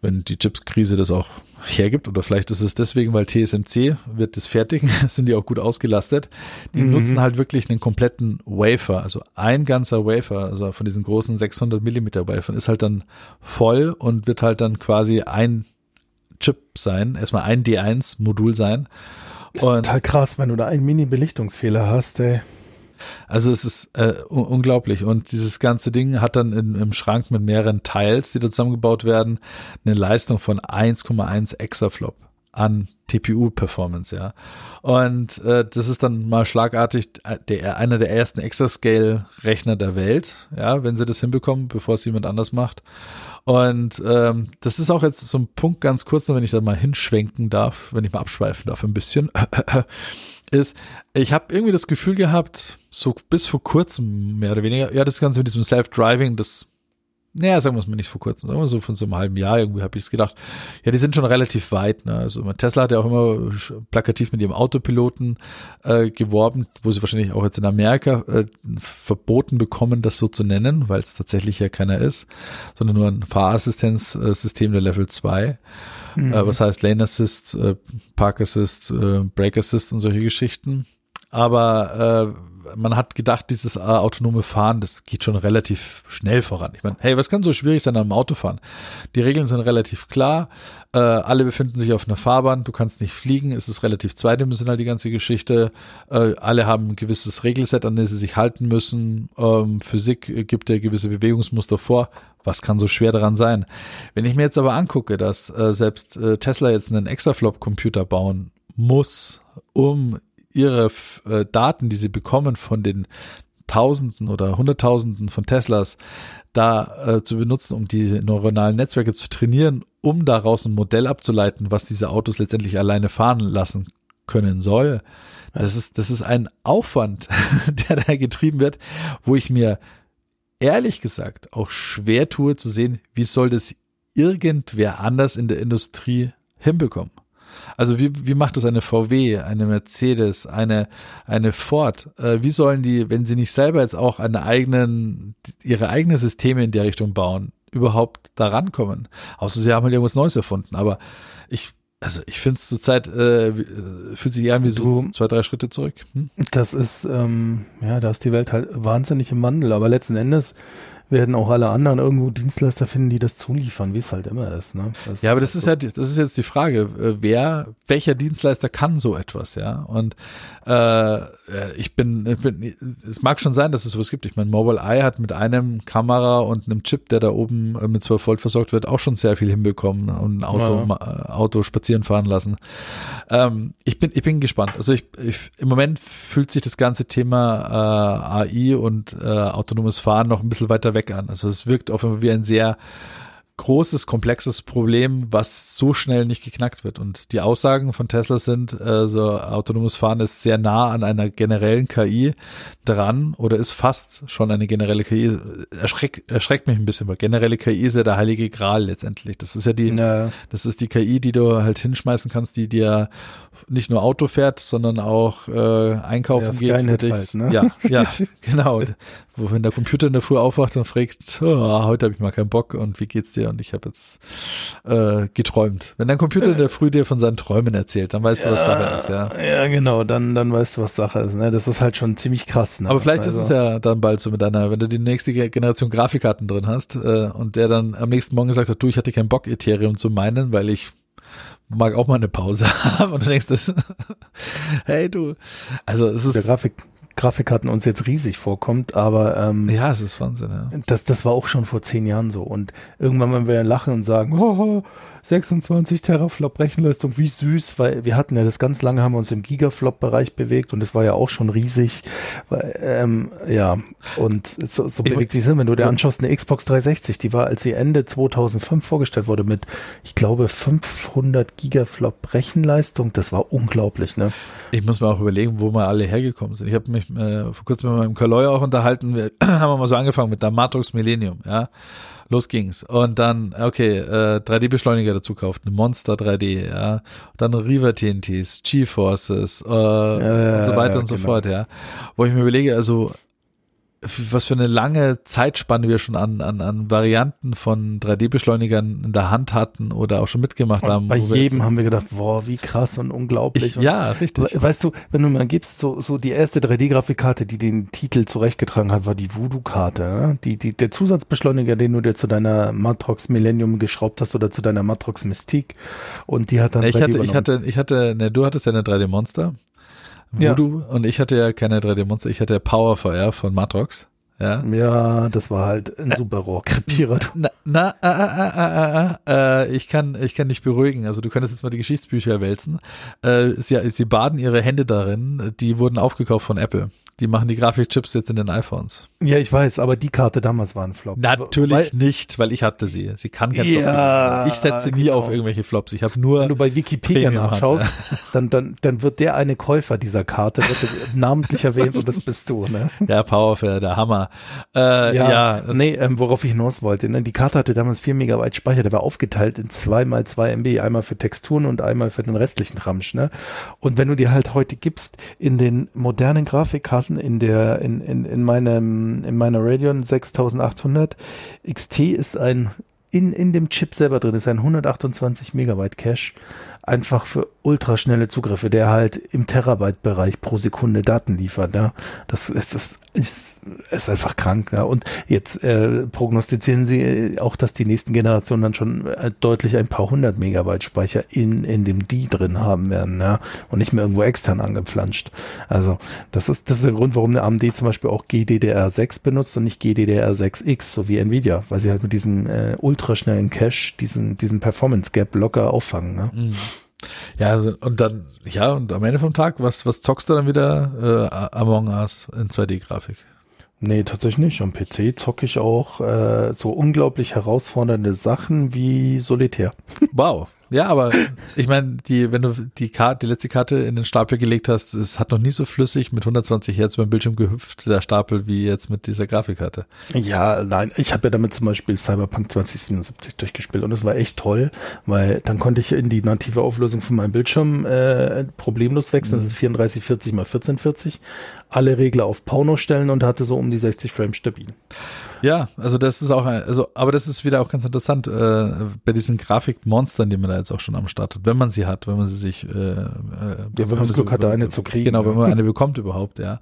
wenn die Chips-Krise das auch hergibt, oder vielleicht ist es deswegen, weil TSMC wird das fertigen, sind die auch gut ausgelastet. Die mhm. nutzen halt wirklich einen kompletten Wafer, also ein ganzer Wafer, also von diesen großen 600 Millimeter Wafern ist halt dann voll und wird halt dann quasi ein Chip sein, erstmal ein D1-Modul sein. Das ist total krass, wenn du da einen Mini-Belichtungsfehler hast, ey. Also es ist äh, un unglaublich. Und dieses ganze Ding hat dann in, im Schrank mit mehreren Teils, die da zusammengebaut werden, eine Leistung von 1,1 Exaflop an TPU-Performance, ja. Und äh, das ist dann mal schlagartig äh, der, einer der ersten Exascale-Rechner der Welt, ja, wenn sie das hinbekommen, bevor es jemand anders macht. Und ähm, das ist auch jetzt so ein Punkt ganz kurz, wenn ich da mal hinschwenken darf, wenn ich mal abschweifen darf ein bisschen, ist, ich habe irgendwie das Gefühl gehabt, so bis vor kurzem mehr oder weniger, ja, das Ganze mit diesem Self-Driving, das naja, sagen wir es mal nicht vor kurzem, sagen wir so von so einem halben Jahr irgendwie habe ich es gedacht, ja, die sind schon relativ weit. Ne? Also Tesla hat ja auch immer plakativ mit ihrem Autopiloten äh, geworben, wo sie wahrscheinlich auch jetzt in Amerika äh, verboten bekommen, das so zu nennen, weil es tatsächlich ja keiner ist, sondern nur ein Fahrassistenzsystem der Level 2. Mhm. Äh, was heißt Lane Assist, äh, Park Assist, äh, Brake Assist und solche Geschichten. Aber äh, man hat gedacht, dieses äh, autonome Fahren, das geht schon relativ schnell voran. Ich meine, hey, was kann so schwierig sein am Autofahren? Die Regeln sind relativ klar. Äh, alle befinden sich auf einer Fahrbahn. Du kannst nicht fliegen. Es ist relativ zweidimensional, die ganze Geschichte. Äh, alle haben ein gewisses Regelset, an das sie sich halten müssen. Ähm, Physik gibt ja gewisse Bewegungsmuster vor. Was kann so schwer daran sein? Wenn ich mir jetzt aber angucke, dass äh, selbst äh, Tesla jetzt einen Exaflop-Computer bauen muss, um ihre äh, Daten, die sie bekommen von den Tausenden oder Hunderttausenden von Teslas, da äh, zu benutzen, um die neuronalen Netzwerke zu trainieren, um daraus ein Modell abzuleiten, was diese Autos letztendlich alleine fahren lassen können soll. Das ist, das ist ein Aufwand, der da getrieben wird, wo ich mir ehrlich gesagt auch schwer tue zu sehen, wie soll das irgendwer anders in der Industrie hinbekommen. Also wie, wie macht das eine VW, eine Mercedes, eine, eine Ford? Äh, wie sollen die, wenn sie nicht selber jetzt auch eine eigenen, ihre eigenen Systeme in der Richtung bauen, überhaupt da rankommen? Außer sie haben halt irgendwas Neues erfunden. Aber ich, also ich finde es zurzeit, äh, fühlt sich eher wie so zwei, drei Schritte zurück. Hm? Das ist, ähm, ja, da ist die Welt halt wahnsinnig im Wandel. Aber letzten Endes werden auch alle anderen irgendwo Dienstleister finden, die das zuliefern, wie es halt immer ist. Ne? Das ja, aber das ist so. halt, das ist jetzt die Frage, äh, wer, welcher Dienstleister kann so etwas, ja? Und äh, ich bin, ich bin, es mag schon sein, dass es sowas gibt. Ich meine, Mobile Eye hat mit einem Kamera und einem Chip, der da oben äh, mit 12 Volt versorgt wird, auch schon sehr viel hinbekommen und ein Auto, ja. Äh, Auto spazieren fahren lassen. Ähm, ich bin, ich bin gespannt. Also ich, ich, im Moment fühlt sich das ganze Thema äh, AI und äh, autonomes Fahren noch ein bisschen weiter weg weg an. Also es wirkt auf jeden Fall wie ein sehr großes, komplexes Problem, was so schnell nicht geknackt wird. Und die Aussagen von Tesla sind, äh, so autonomes Fahren ist sehr nah an einer generellen KI dran oder ist fast schon eine generelle KI. Erschreckt, erschreckt mich ein bisschen, weil generelle KI ist ja der heilige Gral letztendlich. Das ist ja die, Ja. das ist die KI, die du halt hinschmeißen kannst, die dir nicht nur Auto fährt, sondern auch äh, einkaufen Ja, geht. für Skynet dich. halt, ne? Ja, ja, genau. Wo wenn der Computer in der Früh aufwacht und fragt, oh, heute habe ich mal keinen Bock und wie geht's dir? Und ich habe jetzt äh, geträumt. Wenn dein Computer in der Früh dir von seinen Träumen erzählt, dann weißt du, was Sache ist, ja. Ja, genau, dann, dann weißt du, was Sache ist. Ne? Das ist halt schon ziemlich krass. Ne? Aber vielleicht Also- ist es ja dann bald so mit deiner, wenn du die nächste Generation Grafikkarten drin hast äh, und der dann am nächsten Morgen gesagt hat, du, ich hatte keinen Bock, Ethereum zu meinen, weil ich mag auch mal eine Pause haben und du denkst, das, hey du, also es der ist, Grafik, Grafikkarten uns jetzt riesig vorkommt, aber ähm, ja, es ist Wahnsinn, ja. das, das war auch schon vor zehn Jahren so. Und irgendwann, wenn wir lachen und sagen, oh, 26 Teraflop Rechenleistung, wie süß, weil wir hatten ja das ganz lange, haben wir uns im Gigaflop-Bereich bewegt und das war ja auch schon riesig. Weil, ähm, ja, und so, so Ich- bewegt sich Sinn, wenn du dir anschaust, eine Xbox 360, die war, als sie Ende 2005 vorgestellt wurde, mit, ich glaube, 500 Gigaflop Rechenleistung, das war unglaublich, ne? Ich muss mir auch überlegen, wo wir alle hergekommen sind. Ich habe mich äh, vor kurzem mit meinem Kaloi auch unterhalten. Wir haben wir mal so angefangen mit der Matrix Millennium, ja. Los ging's. Und dann, okay, äh, 3D-Beschleuniger dazu kauft, eine Monster 3D, ja. Dann Riva TNTs, GeForces, äh, und so weiter ja, und so genau. fort, ja. Wo ich mir überlege, also was für eine lange Zeitspanne wir schon an, an, an Varianten von 3D-Beschleunigern in der Hand hatten oder auch schon mitgemacht haben. Bei jedem haben wir gedacht, boah, wie krass und unglaublich. ich, und ja, richtig. We- Weißt du, wenn du mal gibst, so, so die erste 3D-Grafikkarte, die den Titel zurechtgetragen hat, war die Voodoo-Karte. Ne? Die, die, der Zusatzbeschleuniger, den du dir zu deiner Matrox Millennium geschraubt hast oder zu deiner Matrox Mystique. Und die hat dann Ich 3D hatte, ich hatte, ich hatte, ne, du hattest ja eine 3D Monster. Ja. Voodoo und ich hatte ja keine 3D Monster, ich hatte Power VR von Matrox. Ja. ja, das war halt ein super Rohrkrepierer. Na, na äh, äh, äh, äh, äh, ich kann, ich kann dich beruhigen. Also du könntest jetzt mal die Geschichtsbücher wälzen. Äh, sie, sie baden ihre Hände darin. Die wurden aufgekauft von Apple. Die machen die Grafikchips jetzt in den iPhones. Ja, ich weiß, aber die Karte damals war ein Flop. Natürlich Weil, nicht, weil ich hatte sie. Sie kann kein Ja, Flop. Ich setze nie genau. auf irgendwelche Flops. Ich habe nur wenn du bei Wikipedia Premium hat, nachschaust, dann, dann, dann wird der eine Käufer dieser Karte wird namentlich erwähnt und das bist du, ne? der Power VR, der Hammer. Äh, ja, nee, ähm, worauf ich hinaus wollte. Ne? Die Karte hatte damals 4 Megabyte Speicher, der war aufgeteilt in 2 mal 2 MB, einmal für Texturen und einmal für den restlichen Ramsch. Ne? Und wenn du dir halt heute gibst, in den modernen Grafikkarten, in der, in, in, in meinem, in meiner Radeon 6800 XT ist ein, in, in dem Chip selber drin ist ein 128 Megabyte Cache. Einfach für ultraschnelle Zugriffe, der halt im Terabyte-Bereich pro Sekunde Daten liefert. Ja. Das ist, das ist, ist einfach krank. Ja. Und jetzt äh, prognostizieren sie auch, dass die nächsten Generationen dann schon äh, deutlich ein paar hundert Megabyte Speicher in, in dem D drin haben werden. Ja. Und nicht mehr irgendwo extern angepflanscht. Also das ist, das ist der Grund, warum der AMD zum Beispiel auch GDDR6 benutzt und nicht GDDR6X, so wie Nvidia, weil sie halt mit diesem äh, ultraschnellen Cache diesen, diesen Performance Gap locker auffangen. Ne? Ja, also, und dann, ja, und am Ende vom Tag, was, was zockst du dann wieder? Äh, Among Us in 2D-Grafik. Nee, tatsächlich nicht. Am PC zocke ich auch äh, so unglaublich herausfordernde Sachen wie Solitär. Wow. Ja, aber ich meine, die, wenn du die Karte, die letzte Karte in den Stapel gelegt hast, es hat noch nie so flüssig mit 120 Hertz beim Bildschirm gehüpft, der Stapel, wie jetzt mit dieser Grafikkarte. Ja, nein, ich habe ja damit zum Beispiel Cyberpunk 2077 durchgespielt und es war echt toll, weil dann konnte ich in die native Auflösung von meinem Bildschirm äh, problemlos wechseln. Das ist 3440 mal 1440. Alle Regler auf Porno stellen und hatte so um die 60 Frames stabil. Ja, also das ist auch, ein, also, aber das ist wieder auch ganz interessant äh, bei diesen Grafikmonstern, die man da jetzt auch schon am Start hat, wenn man sie hat, wenn man sie sich, äh, äh, wenn man das Glück hat, da eine zu kriegen, Genau, wenn ja. man eine bekommt überhaupt, ja.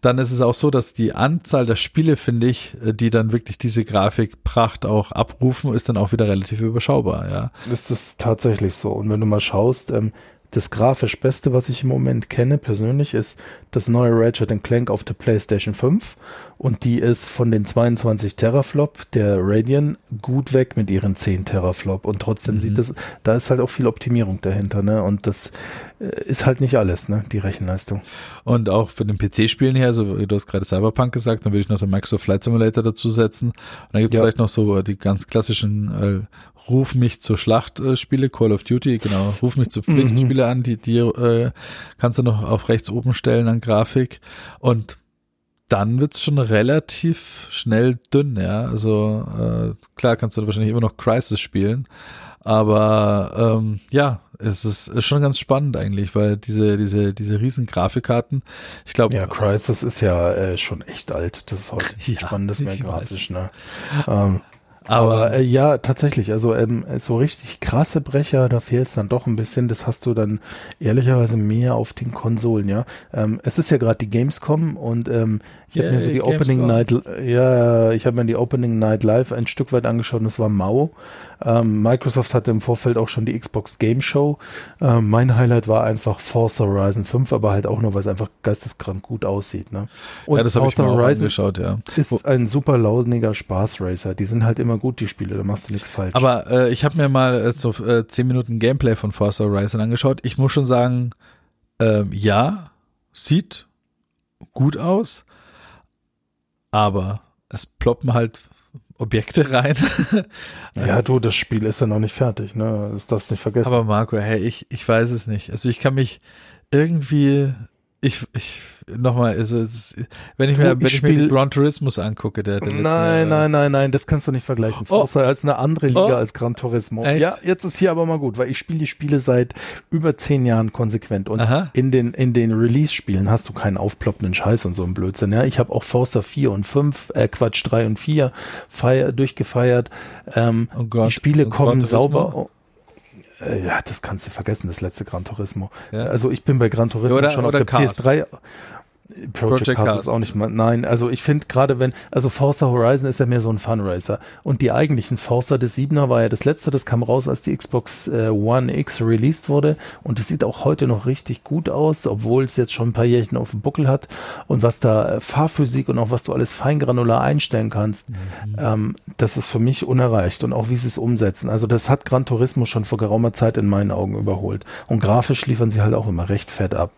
Dann ist es auch so, dass die Anzahl der Spiele, finde ich, äh, die dann wirklich diese Grafikpracht auch abrufen, ist dann auch wieder relativ überschaubar, ja. Das ist tatsächlich so. Und wenn du mal schaust, ähm, das grafisch Beste, was ich im Moment kenne, persönlich, ist das neue Ratchet Clank auf der PlayStation 5. Und die ist von den 22 Teraflop der Radeon gut weg mit ihren 10 Teraflop. Und trotzdem mhm. sieht das, da ist halt auch viel Optimierung dahinter, ne? Und das äh, ist halt nicht alles, ne? Die Rechenleistung. Und auch für den PC-Spielen her, so du hast gerade Cyberpunk gesagt, dann würde ich noch den Microsoft Flight Simulator dazu setzen. Und dann gibt es ja. vielleicht noch so die ganz klassischen äh, Ruf mich zur Schlacht äh, Call of Duty, genau, Ruf mich zur Pflichtspiele mhm. An, die, die äh, kannst du noch auf rechts oben stellen an Grafik. Und dann wird's schon relativ schnell dünn, ja. Also äh, klar kannst du wahrscheinlich immer noch Crisis spielen, aber ähm, ja, es ist, ist schon ganz spannend eigentlich, weil diese diese diese riesen Grafikkarten, ich glaube ja, Crisis ist ja äh, schon echt alt. Das ist heute ja, spannendes mehr grafisch, ne? Ähm, aber äh, ja, tatsächlich, also ähm, so richtig krasse Brecher, da fehlt es dann doch ein bisschen. Das hast du dann ehrlicherweise mehr auf den Konsolen, ja. Ähm, es ist ja gerade die Gamescom und ähm, ich yeah, habe mir so die Gamescom. Opening Night, ja, ich habe mir die Opening Night Live ein Stück weit angeschaut und das war mau. Ähm, Microsoft hatte im Vorfeld auch schon die Xbox Game Show. Ähm, mein Highlight war einfach Forza Horizon 5, aber halt auch nur, weil es einfach geisteskrank gut aussieht. Ne? Und ja, das Forza Horizon angeschaut, ja. ist ein super launiger Spaß-Racer. Die sind halt immer gut, die Spiele, da machst du nichts falsch. Aber äh, ich habe mir mal äh, so äh, 10 Minuten Gameplay von Forza Horizon angeschaut. Ich muss schon sagen, äh, ja, sieht gut aus, aber es ploppen halt Objekte rein. ja, du, das Spiel ist ja noch nicht fertig, ne? Das darfst du nicht vergessen. Aber Marco, hey, ich, ich weiß es nicht. Also ich kann mich irgendwie ich, ich, nochmal, also, ist, wenn ich mir, wenn ich, ich mir Gran Turismus angucke, der, der Nein, nein, nein, nein, das kannst du nicht vergleichen. Oh. Forza ist eine andere Liga oh. als Gran Turismo. Echt? Ja, jetzt ist hier aber mal gut, weil ich spiele die Spiele seit über zehn Jahren konsequent und Aha. in den, in den Release-Spielen hast du keinen aufploppenden Scheiß und so ein Blödsinn. Ja, ich habe auch Forza 4 und 5, äh, Quatsch, 3 und 4 feier, durchgefeiert. Ähm, oh Gott. Die Spiele kommen sauber. Äh, ja, das kannst du vergessen, das letzte Gran Turismo. Ja. Also ich bin bei Gran Turismo oder, schon oder auf der Cars. PS3. Project, Project Cars, ist auch nicht mal, nein, also ich finde gerade wenn, also Forza Horizon ist ja mehr so ein Funracer und die eigentlichen Forza des 7er war ja das letzte, das kam raus, als die Xbox äh, One X released wurde. Und es sieht auch heute noch richtig gut aus, obwohl es jetzt schon ein paar Jährchen auf dem Buckel hat. Und was da äh, Fahrphysik und auch was du alles feingranular einstellen kannst, mhm. ähm, das ist für mich unerreicht. Und auch wie sie es umsetzen, also das hat Gran Turismo schon vor geraumer Zeit in meinen Augen überholt. Und grafisch liefern sie halt auch immer recht fett ab.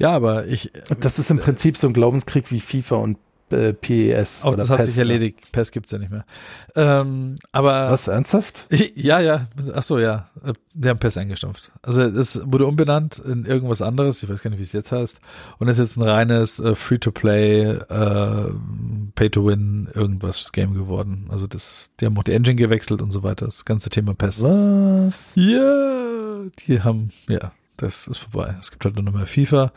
Ja, aber ich. Das ist im Prinzip so ein Glaubenskrieg wie FIFA und äh, PES. Auch das hat PES, sich erledigt. PES gibt's ja nicht mehr. Ähm, aber. Was, ernsthaft? Ja, ja. Ach so, ja. Die haben PES eingestampft. Also es wurde umbenannt in irgendwas anderes. Ich weiß gar nicht, wie es jetzt heißt. Und es ist jetzt ein reines äh, Free-to-Play, äh, Pay-to-Win irgendwas Game geworden. Also das, die haben auch die Engine gewechselt und so weiter. Das ganze Thema PES. Was? Ja, die haben, ja, das ist vorbei. Es gibt halt nur noch mehr FIFA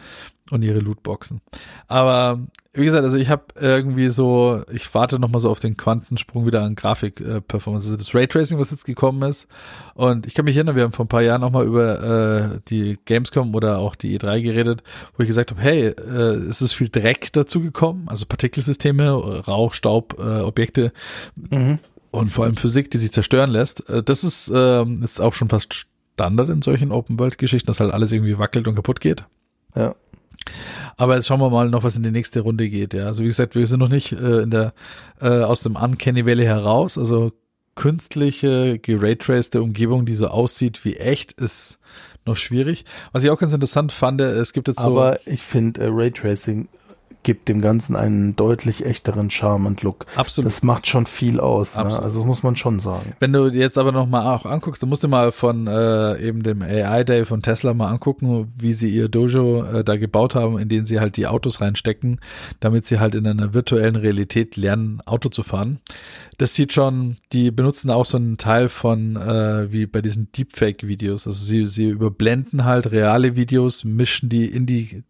und ihre Lootboxen. Aber wie gesagt, also ich habe irgendwie so, ich warte noch mal so auf den Quantensprung wieder an Grafik-Performance. also das Raytracing, was jetzt gekommen ist. Und ich kann mich erinnern, wir haben vor ein paar Jahren noch mal über äh, die Gamescom oder auch die E3 geredet, wo ich gesagt habe, hey, äh, es ist viel Dreck dazu gekommen, also Partikelsysteme, Rauch, Staub, äh, Objekte. Mhm. Und vor allem Physik, die sich zerstören lässt. Äh, das ist äh, jetzt auch schon fast Standard in solchen Open-World-Geschichten, dass halt alles irgendwie wackelt und kaputt geht. Ja. Aber jetzt schauen wir mal noch, was in die nächste Runde geht. Ja, also wie gesagt, wir sind noch nicht äh, in der äh, aus dem Uncanny Valley heraus. Also künstliche geraytraced Umgebung, die so aussieht wie echt, ist noch schwierig. Was ich auch ganz interessant fand, es gibt jetzt so. Aber ich finde äh, Raytracing gibt dem Ganzen einen deutlich echteren Charme und Look. Absolut. Das macht schon viel aus. Ne? Also das muss man schon sagen. Wenn du jetzt aber noch mal auch anguckst, dann musst du mal von äh, eben dem AI Day von Tesla mal angucken, wie sie ihr Dojo äh, da gebaut haben, in den sie halt die Autos reinstecken, damit sie halt in einer virtuellen Realität lernen, Auto zu fahren. Das sieht schon, die benutzen auch so einen Teil von äh, wie bei diesen Deepfake-Videos. Also sie, sie überblenden halt reale Videos, mischen die in die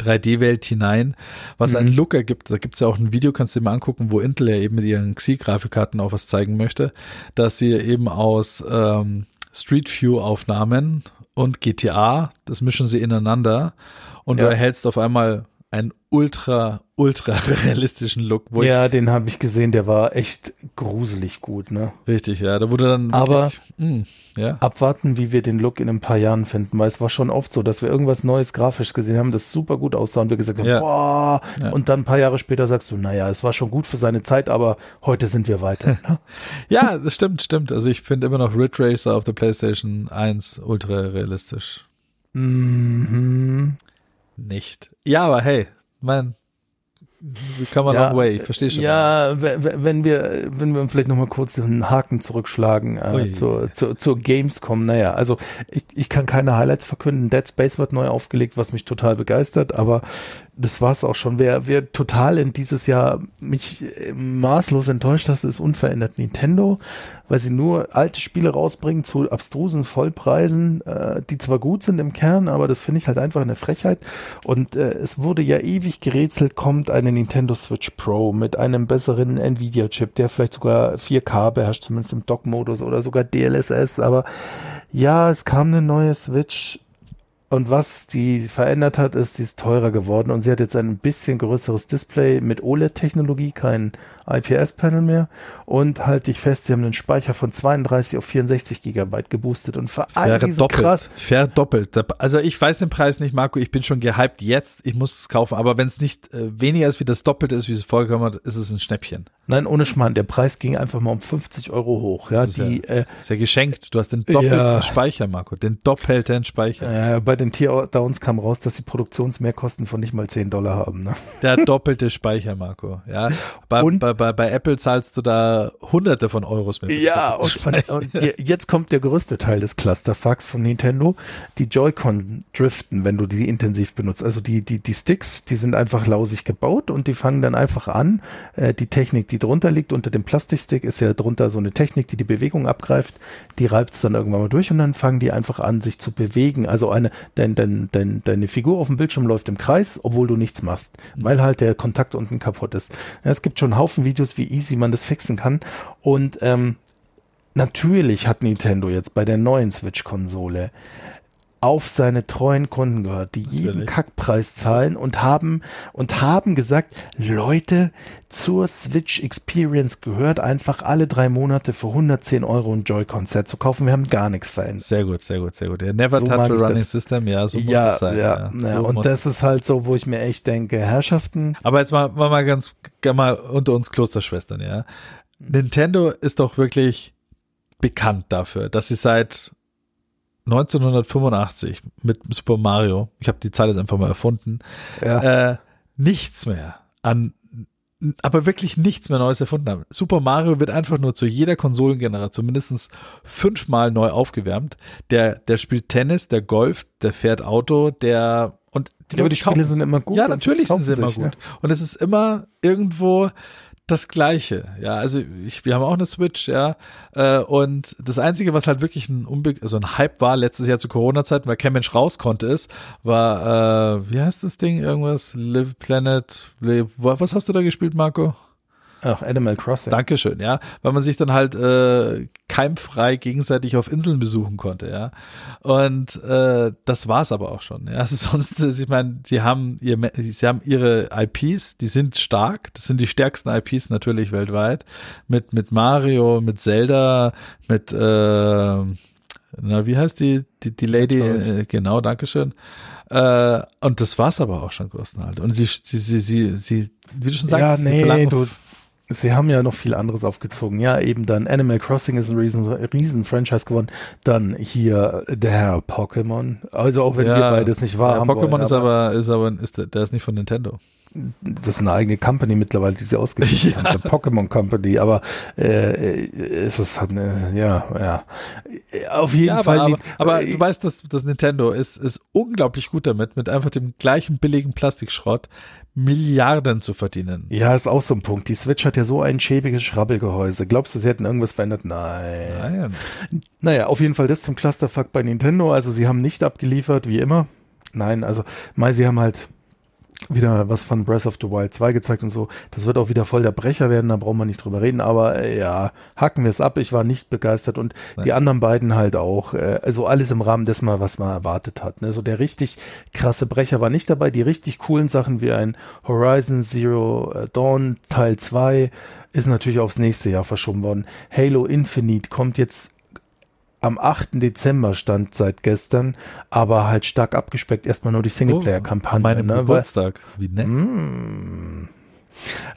3D-Welt hinein, was mhm. einen Look ergibt. Da gibt's ja auch ein Video, kannst du dir mal angucken, wo Intel ja eben mit ihren Xi-Grafikkarten auch was zeigen möchte, dass sie eben aus ähm, Street View-Aufnahmen und GTA, das mischen sie ineinander und ja. du erhältst auf einmal einen ultra, ultra realistischen Look. Wo ja, den habe ich gesehen, der war echt gruselig gut, ne? Richtig, ja. Da wurde dann. Aber mh, hm, ja. abwarten, wie wir den Look in ein paar Jahren finden, weil es war schon oft so, dass wir irgendwas Neues grafisch gesehen haben, das super gut aussah und wir gesagt haben, ja. boah, ja. und dann ein paar Jahre später sagst du, naja, es war schon gut für seine Zeit, aber heute sind wir weiter. Ne? ja, das stimmt, stimmt. Also ich finde immer noch Ridge Racer auf der PlayStation 1 ultra realistisch. Mhm nicht. Ja, aber hey, man, wie kann man ja, long way? Ich verstehe schon. Ja, wenn wir, wenn wir vielleicht nochmal kurz den Haken zurückschlagen äh, zur, zur, zur Gamescom. Naja, also ich, ich kann keine Highlights verkünden. Dead Space wird neu aufgelegt, was mich total begeistert, aber das war's auch schon. Wer, wer total in dieses Jahr mich äh, maßlos enttäuscht hat, ist unverändert Nintendo, weil sie nur alte Spiele rausbringen zu abstrusen Vollpreisen, äh, die zwar gut sind im Kern, aber das finde ich halt einfach eine Frechheit. Und äh, es wurde ja ewig gerätselt, kommt eine Nintendo Switch Pro mit einem besseren Nvidia-Chip, der vielleicht sogar 4K beherrscht, zumindest im Dock-Modus oder sogar DLSS, aber ja, es kam eine neue Switch und was die verändert hat, ist, sie ist teurer geworden und sie hat jetzt ein bisschen größeres Display mit OLED-Technologie, kein IPS-Panel mehr. Und halte ich fest, sie haben einen Speicher von 32 auf 64 Gigabyte geboostet und für all krass. Verdoppelt. Also ich weiß den Preis nicht, Marco, ich bin schon gehypt jetzt, ich muss es kaufen, aber wenn es nicht äh, weniger ist, wie das Doppelte ist, wie es vorgekommen hat, ist es ein Schnäppchen. Nein, ohne Schmarrn, der Preis ging einfach mal um 50 Euro hoch. Ja, die, ja, äh, ist ja geschenkt. Du hast den doppelten ja, Speicher, Marco, den doppelten Speicher. Äh, bei den Teardowns kam raus, dass die Produktionsmehrkosten von nicht mal 10 Dollar haben. Ne? Der doppelte Speicher, Marco. Ja, bei, und, bei, bei, bei Apple zahlst du da Hunderte von Euros mit. Ja, und, und, jetzt kommt der größte Teil des Clusterfucks von Nintendo. Die Joy-Con driften, wenn du die intensiv benutzt. Also die, die, die Sticks, die sind einfach lausig gebaut und die fangen dann einfach an. Äh, die Technik, die drunter liegt, unter dem Plastikstick, ist ja drunter so eine Technik, die die Bewegung abgreift. Die reibt es dann irgendwann mal durch und dann fangen die einfach an, sich zu bewegen. Also eine, dein, dein, dein, deine Figur auf dem Bildschirm läuft im Kreis, obwohl du nichts machst, weil halt der Kontakt unten kaputt ist. Es gibt schon Haufen Videos, wie easy man das fixen kann. Und ähm, natürlich hat Nintendo jetzt bei der neuen Switch-Konsole auf seine treuen Kunden gehört, die jeden Kackpreis zahlen und haben und haben gesagt, Leute, zur Switch Experience gehört einfach alle drei Monate für 110 Euro ein Joy-Con-Set zu kaufen. Wir haben gar nichts verändert. Sehr gut, sehr gut, sehr gut. Der Never so Touch Running das. System, ja, so muss ja, das sein. Ja, ja. ja. So und das ist halt so, wo ich mir echt denke, Herrschaften. Aber jetzt mal, mal, mal ganz, mal unter uns Klosterschwestern, ja. Nintendo ist doch wirklich bekannt dafür, dass sie seit 1985 mit Super Mario, ich habe die Zahl jetzt einfach mal erfunden, ja. äh, nichts mehr an, aber wirklich nichts mehr Neues erfunden haben. Super Mario wird einfach nur zu jeder Konsolengeneration mindestens fünfmal neu aufgewärmt. Der, der spielt Tennis, der Golf, der fährt Auto, der und die, ja, aber die Spiele sind immer gut. Ja, natürlich sind sie immer sich, gut. Ja. Und es ist immer irgendwo das Gleiche. Ja, also ich, wir haben auch eine Switch, ja. Äh, und das Einzige, was halt wirklich ein, Unbe also ein Hype war letztes Jahr zu Corona-Zeiten, weil kein Mensch raus konnte, ist, war, äh, wie heißt das Ding? Irgendwas? Live Planet, Live, was hast du da gespielt, Marco? Ach, Animal Crossing. Dankeschön, ja. Weil man sich dann halt äh, keimfrei gegenseitig auf Inseln besuchen konnte, ja. Und äh, das war's aber auch schon. Ja. Also sonst, ich meine, sie haben ihr, sie haben ihre IPs, die sind stark. Das sind die stärksten IPs natürlich weltweit. Mit mit Mario, mit Zelda, mit äh, na, wie heißt die, die, die Lady? Äh, genau, Dankeschön. Äh, und das war's aber auch schon größtenteils. Und sie, sie, sie, sie, sie, wie du schon sagst, ja, nee, du, Sie haben ja noch viel anderes aufgezogen. Ja, eben dann Animal Crossing ist ein riesen, riesen Franchise geworden. Dann hier der Herr Pokémon. Also auch wenn ja, wir beides nicht wahr ja, haben. Pokémon ist aber, ist aber, ist, der ist nicht von Nintendo. Das ist eine eigene Company mittlerweile, die sie ausgerichtet ja. haben, Pokémon Company, aber äh, ist es halt eine, ja, ja. Auf jeden ja, Fall. Aber, aber, aber du weißt, dass das Nintendo ist, ist unglaublich gut damit, mit einfach dem gleichen billigen Plastikschrott Milliarden zu verdienen. Ja, ist auch so ein Punkt. Die Switch hat ja so ein schäbiges Schrabbelgehäuse. Glaubst du, sie hätten irgendwas verändert? Nein. Nein. Naja, auf jeden Fall das zum Clusterfuck bei Nintendo. Also sie haben nicht abgeliefert, wie immer. Nein, also, mal, sie haben halt wieder was von Breath of the Wild 2 gezeigt und so. Das wird auch wieder voll der Brecher werden, da brauchen wir nicht drüber reden. Aber äh, ja, hacken wir es ab. Ich war nicht begeistert und Nein. die anderen beiden halt auch. Äh, also alles im Rahmen dessen mal, was man erwartet hat. Ne? So der richtig krasse Brecher war nicht dabei. Die richtig coolen Sachen wie ein Horizon Zero äh, Dawn Teil 2 ist natürlich aufs nächste Jahr verschoben worden. Halo Infinite kommt jetzt am 8. Dezember stand seit gestern, aber halt stark abgespeckt. Erstmal nur die an Singleplayer-Kampagne. meinem ne? Weil- Geburtstag. Wie nett. Mm.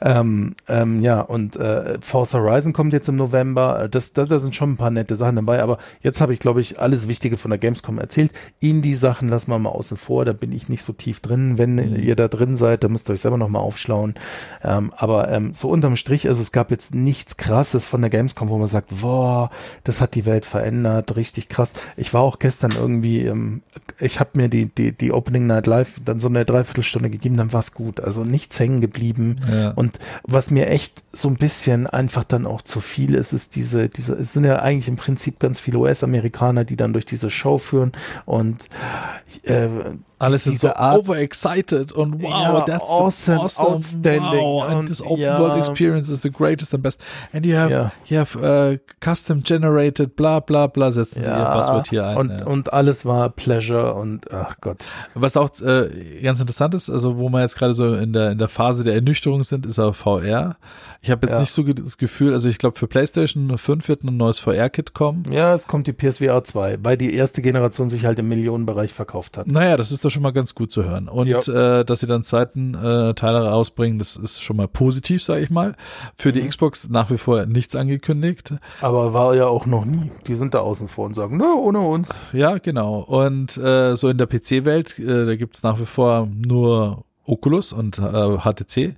Ähm, ähm, ja, und äh, Forza Horizon kommt jetzt im November. Das, das, da sind schon ein paar nette Sachen dabei, aber jetzt habe ich, glaube ich, alles Wichtige von der Gamescom erzählt. Indie-Sachen lassen wir mal außen vor, da bin ich nicht so tief drin. Wenn ihr da drin seid, dann müsst ihr euch selber nochmal aufschlauen. Ähm, aber ähm, so unterm Strich, also es gab jetzt nichts krasses von der Gamescom, wo man sagt, boah, das hat die Welt verändert, richtig krass. Ich war auch gestern irgendwie, ähm, ich habe mir die, die, die Opening Night Live dann so eine Dreiviertelstunde gegeben, dann war's gut. Also nichts hängen geblieben. Ja. Und was mir echt so ein bisschen einfach dann auch zu viel ist, ist diese, diese, es sind ja eigentlich im Prinzip ganz viele US-Amerikaner, die dann durch diese Show führen. Und äh, Alle sind so Art- overexcited und wow, Ja, that's awesome, awesome, outstanding. Wow, and Und this open ja. world experience is the greatest and best. And you have, Ja. you have uh, custom generated, bla bla bla, setzen sie ihr Passwort hier ein. und, ja. und alles war Pleasure und ach Gott. Was auch äh, ganz interessant ist, also wo wir jetzt gerade so in der in der Phase der Ernüchterung sind, ist auch VR. Ich habe jetzt Ja. nicht so das Gefühl, also ich glaube für PlayStation 5 wird ein neues VR-Kit kommen. Ja, es kommt die PSVR 2, weil die erste Generation sich halt im Millionenbereich verkauft hat. Naja, das ist doch schon mal ganz gut zu hören. Und Ja. äh, dass sie dann zweiten äh, Teil rausbringen, das ist schon mal positiv, sage ich mal. Für Mhm. die Xbox nach wie vor nichts angekündigt. Aber war ja auch noch nie. Die sind da außen vor und sagen, ne, ohne uns. Ja, genau. Und äh, so in der PC-Welt, äh, da gibt's nach wie vor nur Oculus und äh, HTC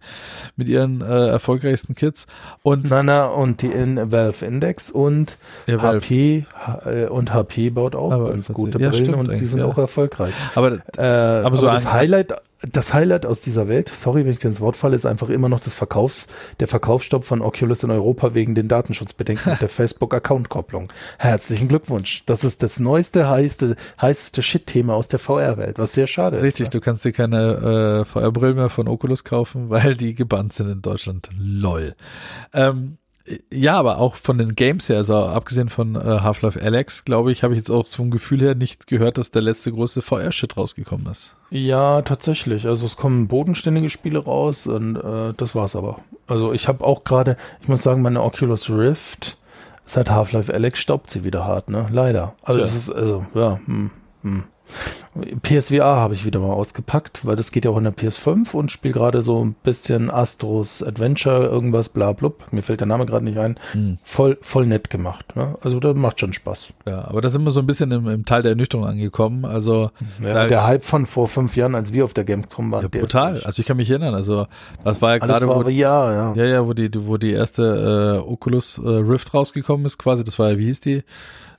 mit ihren äh, erfolgreichsten Kits. Und Nana und die in Valve Index und Ja. HP äh, und HP baut auch ganz gute ja, Brillen und die sind ja. auch erfolgreich. aber Äh, aber so das Highlight, das Highlight aus dieser Welt, sorry, wenn ich dir ins Wort falle, ist einfach immer noch das Verkaufs, der Verkaufsstopp von Oculus in Europa wegen den Datenschutzbedenken mit der Facebook-Account-Kopplung. Herzlichen Glückwunsch. Das ist das neueste, heißeste, heißeste Shit-Thema aus der VR-Welt, was sehr schade richtig, ist. du kannst dir keine äh, VR-Brillen mehr von Oculus kaufen, weil die gebannt sind in Deutschland. Lol. Ähm, ja, aber auch von den Games her, also abgesehen von äh, Half-Life Alex, glaube ich, habe ich jetzt auch vom Gefühl her nicht gehört, dass der letzte große VR-Shit rausgekommen ist. Ja, tatsächlich. Also es kommen bodenständige Spiele raus und äh, das war's aber. Also ich habe auch gerade, ich muss sagen, meine Oculus Rift seit Half-Life Alex staubt sie wieder hart, ne? Leider. Also Tja. es ist, also, ja, hm, hm. PSVR habe ich wieder mal ausgepackt, weil das geht ja auch in der PS5 und spiele gerade so ein bisschen Astros Adventure, irgendwas, bla blub. Mir fällt der Name gerade nicht ein. Hm. Voll, voll nett gemacht. Ne? Also das macht schon Spaß. Ja, aber da sind wir so ein bisschen im, im Teil der Ernüchterung angekommen. Also Ja, der Hype von vor fünf Jahren, als wir auf der Gamescom waren, ja, brutal. Also ich kann mich erinnern. Also das war ja gerade, wo, ja, ja. ja, ja, wo die, wo die erste äh, Oculus äh, Rift rausgekommen ist, quasi. Das war ja, wie hieß die?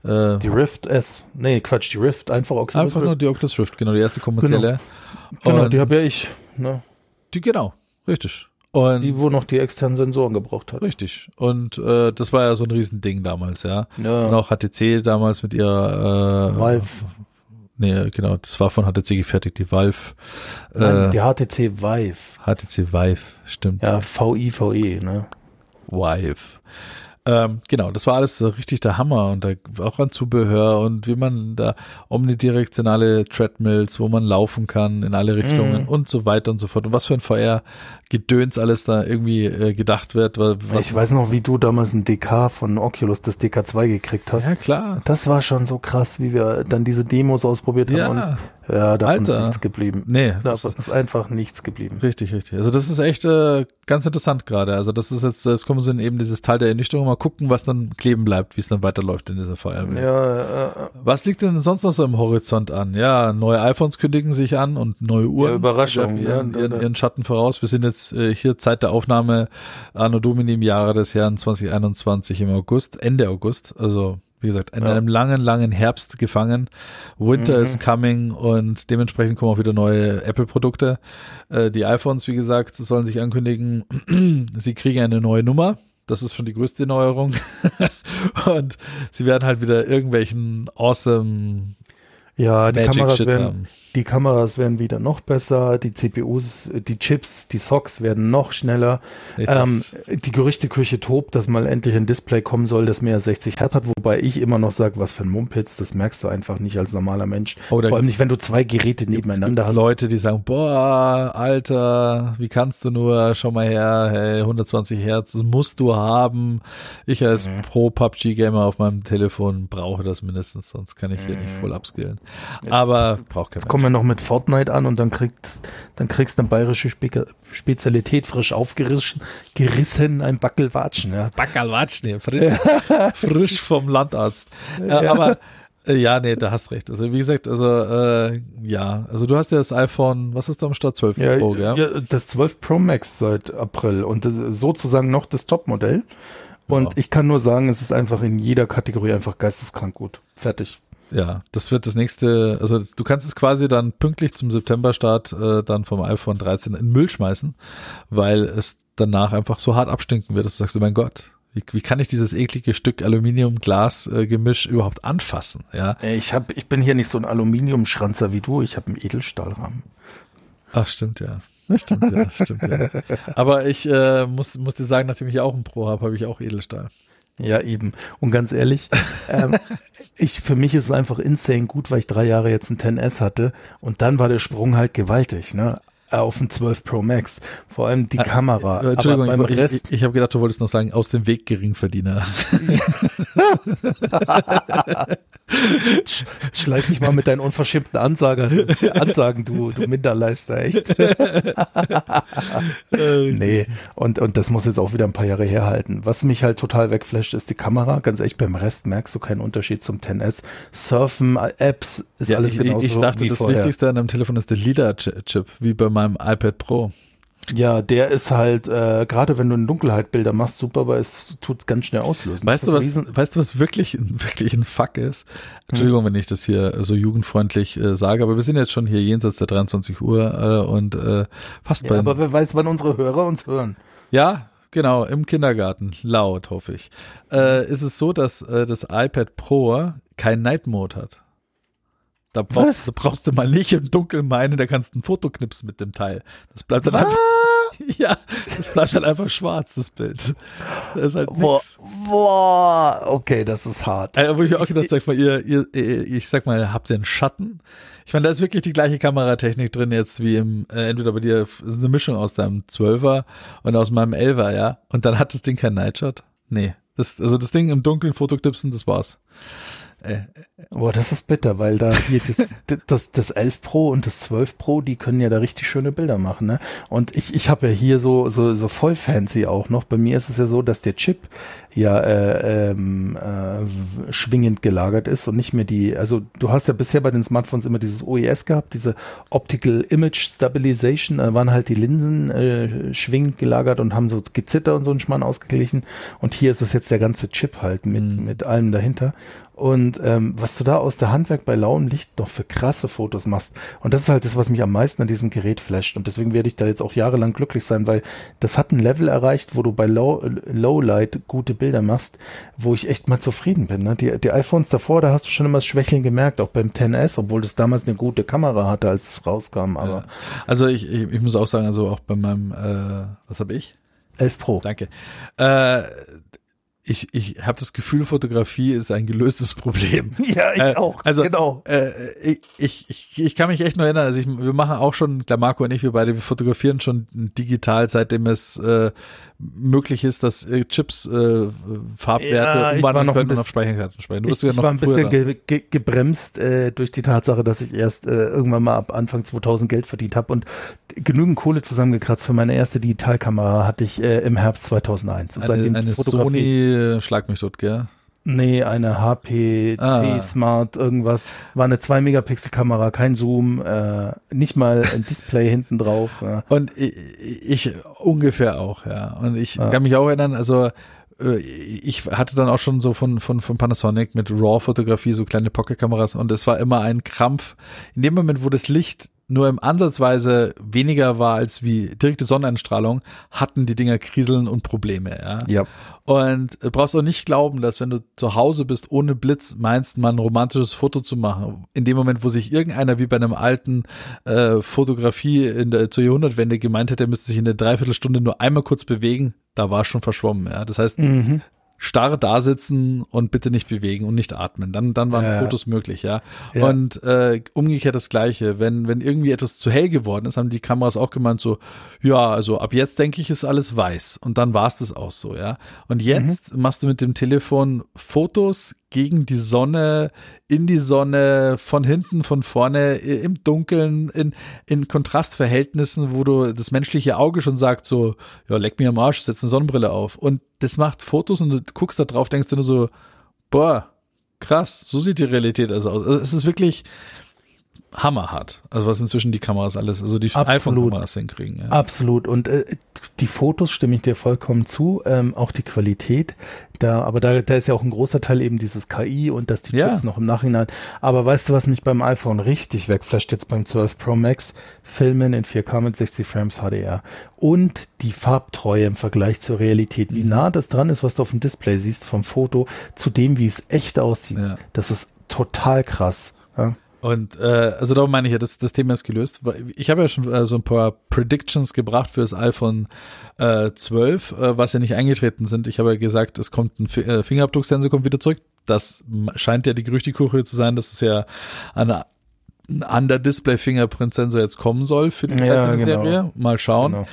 Äh, Die Rift S. Nee, Quatsch, die Rift. Einfach Oculus einfach nur Rift. die Oculus Rift, genau, die erste kommerzielle. Genau, Und die habe ja ich. Ne? die, genau, richtig. Und Die, wo noch die externen Sensoren gebraucht hat. richtig. Und äh, das war ja so ein Riesending damals, ja. Ja. Und auch HTC damals mit ihrer äh, Valve. Nee, genau, das war von HTC gefertigt, die Valve. Nein, äh, die HTC Vive. HTC Vive, stimmt. Ja, VIVE, ne? Vive. Ähm, genau, das war alles so richtig der Hammer und da auch an Zubehör und wie man da omnidirektionale Treadmills, wo man laufen kann in alle Richtungen Mhm. und so weiter und so fort. Und was für ein VR-Gedöns alles da irgendwie äh, gedacht wird. ich weiß noch, wie du damals ein DK von Oculus, das DK2 gekriegt hast. Ja, klar. Das war schon so krass, wie wir dann diese Demos ausprobiert haben. Ja, Und, ja, davon Alter. ist nichts geblieben. nee, Davon ist einfach nichts geblieben. Richtig, richtig. Also das ist echt äh, ganz interessant gerade. Also das ist jetzt, jetzt kommen sie in eben dieses Teil der Ernüchterung. Mal gucken, was dann kleben bleibt, wie es dann weiterläuft in dieser VR-Welt. Ja, äh, Was liegt denn sonst noch so im Horizont an? Ja, neue iPhones kündigen sich an und neue Uhren. Ja, Überraschung, Ihren, ja, ihren, da- da- ihren Schatten voraus. Wir sind jetzt äh, hier Zeit der Aufnahme Anno Domini im Jahre des Jahren 2021 im August, Ende August. Also wie gesagt, in Ja. einem langen, langen Herbst gefangen. Winter Mhm. is coming und dementsprechend kommen auch wieder neue Apple-Produkte. Äh, die iPhones, wie gesagt, sollen sich ankündigen, sie kriegen eine neue Nummer. Das ist schon die größte Neuerung. und sie werden halt wieder irgendwelchen awesome Ja, die Magic Kameras Shit werden, haben. Die Kameras werden wieder noch besser, die CPUs, die Chips, die Socks werden noch schneller. Ähm, die Gerüchteküche tobt, dass mal endlich ein Display kommen soll, das mehr als 60 Hertz hat, wobei ich immer noch sage, was für ein Mumpitz, das merkst du einfach nicht als normaler Mensch. Oh, da Vor allem nicht, wenn du zwei Geräte nebeneinander Gibt's hast. Leute, die sagen, boah, Alter, wie kannst du nur, schau mal her, hey, 120 Hertz, das musst du haben. Ich als Mhm. Pro-PUBG-Gamer auf meinem Telefon brauche das mindestens, sonst kann ich hier nicht voll upskillen. Aber braucht kein Mhm. Wir noch mit Fortnite an und dann kriegst, dann kriegst du eine bayerische Spe Spezialität frisch aufgerissen, gerissen, ein Backelwatschen, ja. Bacalwatsch, nee, frisch, frisch vom Landarzt. Äh, aber äh, ja, nee, da hast recht. Also wie gesagt, also äh, ja, also du hast ja das iPhone, was ist da am Start 12 Ja, Pro, gell? ja, das 12 Pro Max seit April und das sozusagen noch das Topmodell. Und Ja. ich kann nur sagen, es ist einfach in jeder Kategorie einfach geisteskrank gut. Fertig. Ja, das wird das nächste, also du kannst es quasi dann pünktlich zum Septemberstart äh, dann vom iPhone 13 in Müll schmeißen, weil es danach einfach so hart abstinken wird, dass du sagst, oh mein Gott, wie, wie kann ich dieses eklige Stück Aluminium-Glas-Gemisch überhaupt anfassen? Ja, Äh, Ich hab, ich bin hier nicht so ein Aluminiumschranzer wie du, ich habe einen Edelstahlrahmen. ach stimmt ja. Stimmt ja, stimmt ja. Aber ich äh, muss, muss dir sagen, nachdem ich auch einen Pro habe, habe ich auch Edelstahl. Ja, eben. Und ganz ehrlich, ähm, ich, für mich ist es einfach insane gut, weil ich drei Jahre jetzt ein 10S hatte und dann war der Sprung halt gewaltig, ne? Auf ein 12 Pro Max. Vor allem die Kamera. Äh, Entschuldigung, Aber beim ich, Rest, ich, ich habe gedacht, du wolltest noch sagen, aus dem Weg Geringverdiener. schleich dich mal mit deinen unverschämten Ansagern, Ansagen, du, du Minderleister, echt. nee, und, und das muss jetzt auch wieder ein paar Jahre herhalten. Was mich halt total wegflasht, ist die Kamera. Ganz ehrlich, beim Rest merkst du keinen Unterschied zum 10S. Surfen, Apps, ist Ja, alles ich, genauso ich dachte, das vorher. Wichtigste an deinem Telefon ist der Lila-Chip, wie bei meinem iPad Pro. Ja, der ist halt, äh, gerade wenn du in Dunkelheit Bilder machst, super, weil es tut ganz schnell auslösen. Weißt du, was, weißt du, was wirklich, ein- wirklich ein Fuck ist? Entschuldigung, wenn ich das hier so jugendfreundlich äh, sage, aber wir sind jetzt schon hier jenseits der 23 Uhr äh, und äh, fast Ja, bei. aber wer weiß, wann unsere Hörer uns hören. Ja, genau, im Kindergarten, laut, hoffe ich. Äh, ist es so, dass äh, das iPad Pro kein Night Mode hat. Da brauchst, da brauchst du mal nicht im Dunkeln meinen, da kannst du ein Foto knipsen mit dem Teil. Das bleibt dann einfach. Ja, das bleibt dann einfach schwarz, das Bild. Das ist halt Boah, nix. boah, okay, das ist hart. Äh, wo ich mir auch gedacht, sag mal, ihr, ihr, ihr, ich sag mal, habt ihr einen Schatten? Ich meine, da ist wirklich die gleiche Kameratechnik drin jetzt wie im, äh, entweder bei dir ist eine Mischung aus deinem 12er und aus meinem 11er, ja. Und dann hat das Ding keinen Nightshot? Nee. Das, also das Ding im Dunkeln Fotoknipsen, das war's. Äh, Boah, das ist bitter, weil da hier das, das, das 11 Pro und das 12 Pro, die können ja da richtig schöne Bilder machen, ne? Und ich, ich habe ja hier so, so, so voll fancy auch noch. Bei mir ist es ja so, dass der Chip ja äh, ähm, äh, schwingend gelagert ist und nicht mehr die, also du hast ja bisher bei den Smartphones immer dieses OES gehabt, diese Optical Image Stabilization, da waren halt die Linsen äh, schwingend gelagert und haben so Gezitter und so einen Schmarrn ausgeglichen. Und hier ist es jetzt der ganze Chip halt mit, mit allem dahinter. Und ähm, was du da aus der Handwerk bei lauem Licht noch für krasse Fotos machst. Und das ist halt das, was mich am meisten an diesem Gerät flasht. Und deswegen werde ich da jetzt auch jahrelang glücklich sein, weil das hat ein Level erreicht, wo du bei Low, Lowlight gute Bilder machst, wo ich echt mal zufrieden bin. Ne? Die, die iPhones davor, da hast du schon immer das Schwächeln gemerkt, auch beim 10S, obwohl das damals eine gute Kamera hatte, als es rauskam. Aber also ich, ich, ich muss auch sagen, also auch bei meinem, äh, was habe ich? 11 Pro. Danke. Äh, ich ich habe das Gefühl, Fotografie ist ein gelöstes Problem. Ja, ich Äh, auch. Also, genau. Äh, ich, ich, ich, ich kann mich echt nur erinnern, also ich, wir machen auch schon, klar Marco und ich, wir beide, wir fotografieren schon digital, seitdem es äh, möglich ist, dass äh, Chips äh, Farbwerte Ja, ich umwandeln noch ein können und bisschen- auf Speicherkarten speichern. Du Ich, bist ja ich noch war ein bisschen ge ge gebremst äh, durch die Tatsache, dass ich erst äh, irgendwann mal ab Anfang 2000 Geld verdient habe und genügend Kohle zusammengekratzt für meine erste Digitalkamera hatte ich äh, im Herbst 2001. Und Eine, eine Sony, äh, schlag mich tot, gell? Nee, eine HP Ah. C Smart irgendwas. War eine 2 Megapixel Kamera, kein Zoom, äh, nicht mal ein Display hinten drauf. Ja. Und ich, ich ungefähr auch, ja. Und ich Ja. kann mich auch erinnern, also äh, ich hatte dann auch schon so von, von, von Panasonic mit RAW-Fotografie so kleine Pocket-Kameras und es war immer ein Krampf. In dem Moment, wo das Licht nur im Ansatzweise weniger war als wie direkte Sonneneinstrahlung, hatten die Dinger Kriseln und Probleme. Ja. Ja. Und du brauchst auch nicht glauben, dass wenn du zu Hause bist ohne Blitz, meinst mal ein romantisches Foto zu machen. In dem Moment, wo sich irgendeiner wie bei einem alten äh, Fotografie in der, zur Jahrhundertwende gemeint hätte, er müsste sich in der Dreiviertelstunde nur einmal kurz bewegen, da war schon verschwommen. Ja. Das heißt, Mhm. Starr da sitzen und bitte nicht bewegen und nicht atmen. Dann, dann waren Ja. Fotos möglich, ja. Ja. Und äh, umgekehrt das Gleiche. Wenn, wenn irgendwie etwas zu hell geworden ist, haben die Kameras auch gemeint so, ja, also ab jetzt denke ich, ist alles weiß. Und dann war es das auch so, ja. Und jetzt machst du mit dem Telefon Fotos gegen die Sonne, in die Sonne, von hinten, von vorne, im Dunkeln, in, in Kontrastverhältnissen, wo du das menschliche Auge schon sagt so, ja, leck mir am Arsch, setz eine Sonnenbrille auf. Und das macht Fotos und du guckst da drauf, denkst du nur so, boah, krass, so sieht die Realität also aus. Also es ist wirklich hammerhart. Also was inzwischen die Kameras alles, also die iPhone-Kameras hinkriegen. Ja. Absolut. Und äh, die Fotos stimme ich dir vollkommen zu, ähm, auch die Qualität. Da, aber da, da ist ja auch ein großer Teil eben dieses KI und dass die Ja. Chips noch im Nachhinein. Aber weißt du, was mich beim iPhone richtig wegflasht jetzt beim 12 Pro Max? Filmen in 4K mit 60 Frames HDR. Und die Farbtreue im Vergleich zur Realität. Mhm. Wie nah das dran ist, was du auf dem Display siehst vom Foto, zu dem, wie es echt aussieht. Ja. Das ist total krass. Ja. Und äh, also darum meine ich ja, das, das Thema ist gelöst. Ich habe ja schon äh, so ein paar Predictions gebracht für das iPhone äh, 12, äh, was ja nicht eingetreten sind. Ich habe ja gesagt, es kommt ein Fi- äh, Fingerabdrucksensor kommt wieder zurück. Das scheint ja die Gerüchteküche zu sein, dass es ja eine ein Under-Display-Fingerprint-Sensor jetzt kommen soll für die Ja, 13 genau. Serie. Mal schauen. Genau.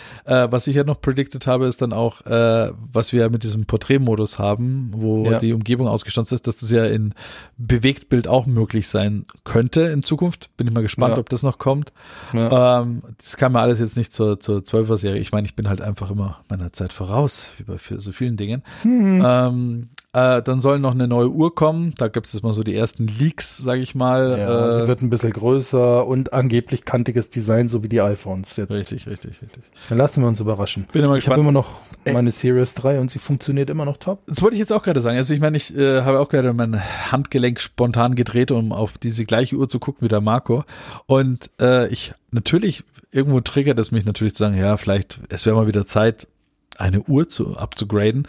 Äh, was ich ja noch predicted habe, ist dann auch, äh, was wir mit diesem Porträtmodus haben, wo Ja. die Umgebung ausgestanzt ist, dass das ja in Bewegtbild auch möglich sein könnte in Zukunft. Bin ich mal gespannt, Ja. ob das noch kommt. Ähm, das kam mir alles jetzt nicht zur, zur 12er-Serie. Ich meine, ich bin halt einfach immer meiner Zeit voraus, wie bei für so vielen Dingen. Mhm. Ähm, äh, dann soll noch eine neue Uhr kommen. Da gibt es jetzt mal so die ersten Leaks, sage ich mal. Ja, äh, sie wird ein bisschen größer und angeblich kantiges Design, so wie die iPhones jetzt. richtig, richtig, richtig. Dann lassen wir uns überraschen. Bin immer Ich habe immer noch Ey. meine Series 3 und sie funktioniert immer noch top. Das wollte ich jetzt auch gerade sagen. Also ich meine, ich äh, habe auch gerade mein Handgelenk spontan gedreht, um auf diese gleiche Uhr zu gucken wie der Marco. Und äh, ich natürlich, irgendwo triggert es mich natürlich zu sagen, ja, vielleicht, es wäre mal wieder Zeit, eine Uhr zu abzugraden.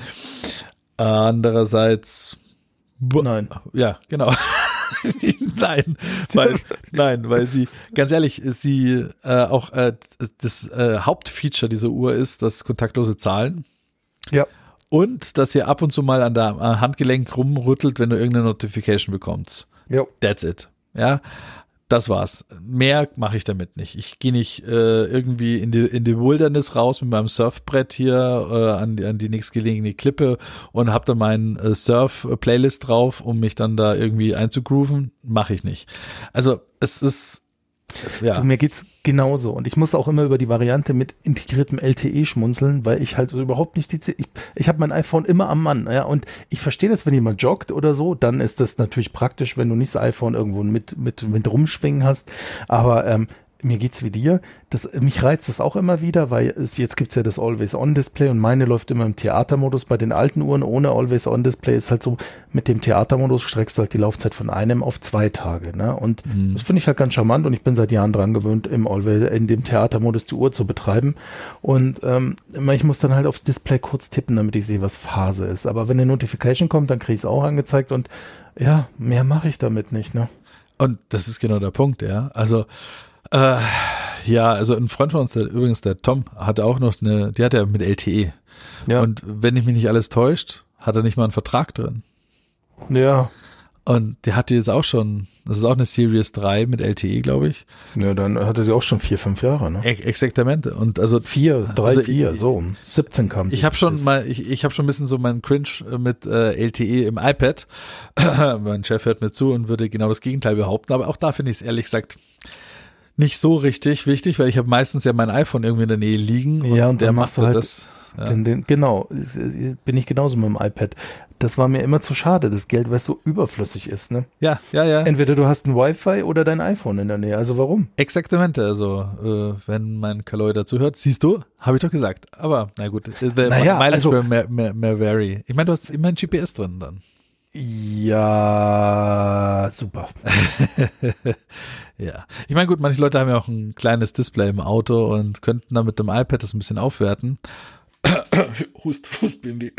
Andererseits, Nein. ja, genau. nein, weil, nein, weil sie, ganz ehrlich, sie äh, auch äh, das äh, Hauptfeature dieser Uhr ist das kontaktlose Zahlen. Ja. Und dass ihr ab und zu mal an der am Handgelenk rumrüttelt, wenn du irgendeine Notification bekommst. Ja. That's it. Ja, das war's. Mehr mache ich damit nicht. Ich gehe nicht äh, irgendwie in die, in die Wilderness raus mit meinem Surfbrett hier äh, an, die, an die nächstgelegene Klippe und habe dann meinen äh, Surf-Playlist drauf, um mich dann da irgendwie einzugrooven. Mache ich nicht. Also es ist ja. Du, mir geht's genauso. Und ich muss auch immer über die Variante mit integriertem LTE schmunzeln, weil ich halt überhaupt nicht die, Z- ich, ich habe mein iPhone immer am Mann, ja, und ich verstehe das, wenn jemand joggt oder so, dann ist das natürlich praktisch, wenn du nicht das iPhone irgendwo mit, mit, mit rumschwingen hast, aber, ähm, mir geht's wie dir. Das, mich reizt das auch immer wieder, weil es, jetzt gibt's ja das Always-On-Display und meine läuft immer im Theatermodus. Bei den alten Uhren ohne Always-On-Display ist halt so, mit dem Theatermodus streckst du halt die Laufzeit von einem auf zwei Tage. Ne? Und das finde ich halt ganz charmant und ich bin seit Jahren dran gewöhnt, im Always, in dem Theatermodus die Uhr zu betreiben. Und ähm, ich muss dann halt aufs Display kurz tippen, damit ich sehe, was Phase ist. Aber wenn eine Notification kommt, dann kriege ich es auch angezeigt und ja, mehr mache ich damit nicht. Ne? Und das ist genau der Punkt, ja. Also, äh, ja, also ein Freund von uns, der, übrigens der Tom, hatte auch noch eine, die hat er mit LTE. Ja. Und wenn ich mich nicht alles täuscht, hat er nicht mal einen Vertrag drin. Ja, Und der hatte jetzt auch schon, das ist auch eine Series 3 mit LTE, glaube ich. Ja, dann hatte die auch schon vier, fünf Jahre, ne? E Exaktamente. Und also Vier, drei, Also vier, ich- so. 17 kam sie. ich habe schon mal, ich, ich habe schon ein bisschen so meinen Cringe mit äh, LTE im iPad. mein Chef hört mir zu und würde genau das Gegenteil behaupten. Aber auch da finde ich es ehrlich gesagt nicht so richtig wichtig, weil ich habe meistens ja mein iPhone irgendwie in der Nähe liegen Ja, und der macht machst du halt das. Ja. Den, den, genau, bin ich genauso mit dem iPad. Das war mir immer zu schade, das Geld, weil es so überflüssig ist, ne? ja, ja, ja. Entweder du hast ein Wi-Fi oder dein iPhone in der Nähe. Also warum? Exaktamente, also äh, wenn mein Kaloi dazu hört, siehst du, habe ich doch gesagt. Aber na gut, the Naja, mileage also- will mehr, mehr, mehr vary. Ich meine, du hast immer ein GPS drin dann. Ja, super. ja. Ich meine, gut, manche Leute haben ja auch ein kleines Display im Auto und könnten da mit dem iPad das ein bisschen aufwerten. hust, hust, BMW.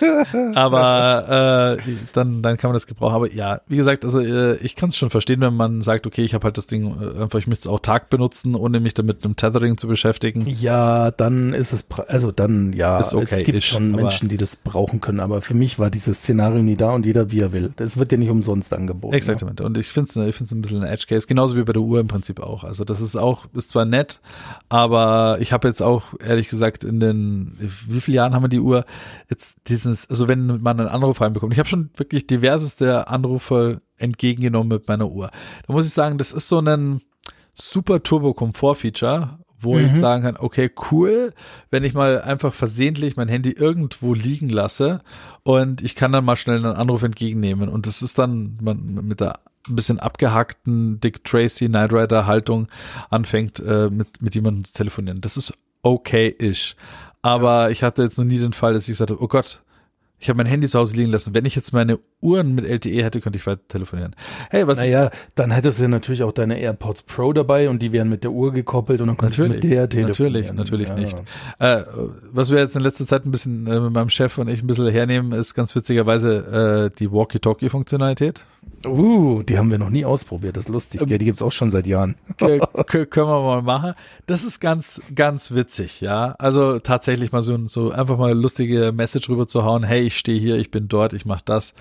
aber äh, dann, dann kann man das gebrauchen. Aber ja, wie gesagt, also äh, ich kann es schon verstehen, wenn man sagt, okay, ich habe halt das Ding äh, einfach, ich müsste es auch Tag benutzen, ohne mich damit mit einem Tethering zu beschäftigen. Ja, dann ist es, also dann ja, Ist okay, es gibt ist, schon Menschen, die das brauchen können, aber für mich war dieses Szenario nie da und jeder wie er will. Das wird ja nicht umsonst angeboten. ne? Exakt. Und ich finde es ich find's ein bisschen ein Edge Case, genauso wie bei der Uhr im Prinzip auch. Also das ist auch, ist zwar nett, aber ich habe jetzt auch ehrlich gesagt in den, wie viele Jahren haben wir die Uhr jetzt dieses, also wenn man einen Anruf reinbekommt, ich habe schon wirklich diverseste Anrufe entgegengenommen mit meiner Uhr. Da muss ich sagen, das ist so ein super Turbo-Komfort-Feature, wo ich sagen kann, okay, cool, wenn ich mal einfach versehentlich mein Handy irgendwo liegen lasse und ich kann dann mal schnell einen Anruf entgegennehmen und das ist dann man, mit der ein bisschen abgehackten Dick Tracy Knight Rider Haltung anfängt, äh, mit, mit jemandem zu telefonieren. Das ist okay-ish. Aber ich hatte jetzt noch nie den Fall, dass ich sagte, oh Gott, ich habe mein Handy zu Hause liegen lassen. Wenn ich jetzt meine Uhren mit LTE hätte, könnte ich weiter telefonieren. Hey, was Naja, dann hättest du ja natürlich auch deine AirPods Pro dabei und die wären mit der Uhr gekoppelt und dann könntest du Natürlich, mit der telefonieren. natürlich, natürlich ja. nicht. Äh, was wir jetzt in letzter Zeit ein bisschen äh, mit meinem Chef und ich ein bisschen hernehmen, ist ganz witzigerweise äh, die Walkie-Talkie-Funktionalität. Uh, die haben wir noch nie ausprobiert, das ist lustig. Ähm, ja, die gibt's auch schon seit Jahren. Können wir mal machen. Das ist ganz, ganz witzig, ja. Also tatsächlich mal so, so einfach mal eine lustige Message rüber zu hauen. Hey, ich stehe hier, ich bin dort, ich mache das.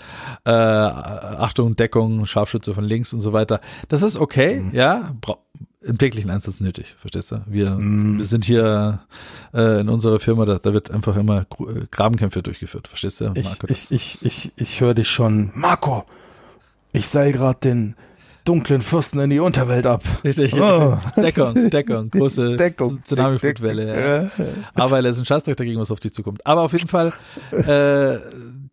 Äh, Achtung, Deckung, Scharfschütze von links und so weiter. Das ist okay, ja. Bra im täglichen Einsatz nötig, verstehst du? Wir, wir sind hier äh, in unserer Firma, da, da wird einfach immer äh, Grabenkämpfe durchgeführt, verstehst du? Ich, Marco? ich, ich, ich, ich höre dich schon. Marco, ich seil gerade den dunklen Fürsten in die Unterwelt ab. Richtig. Oh. Deckung, Deckung, große. Tsunami-Flutwelle. Ja. Aber er ist ein Scheißdreck dagegen, was auf dich zukommt. Aber auf jeden Fall, äh,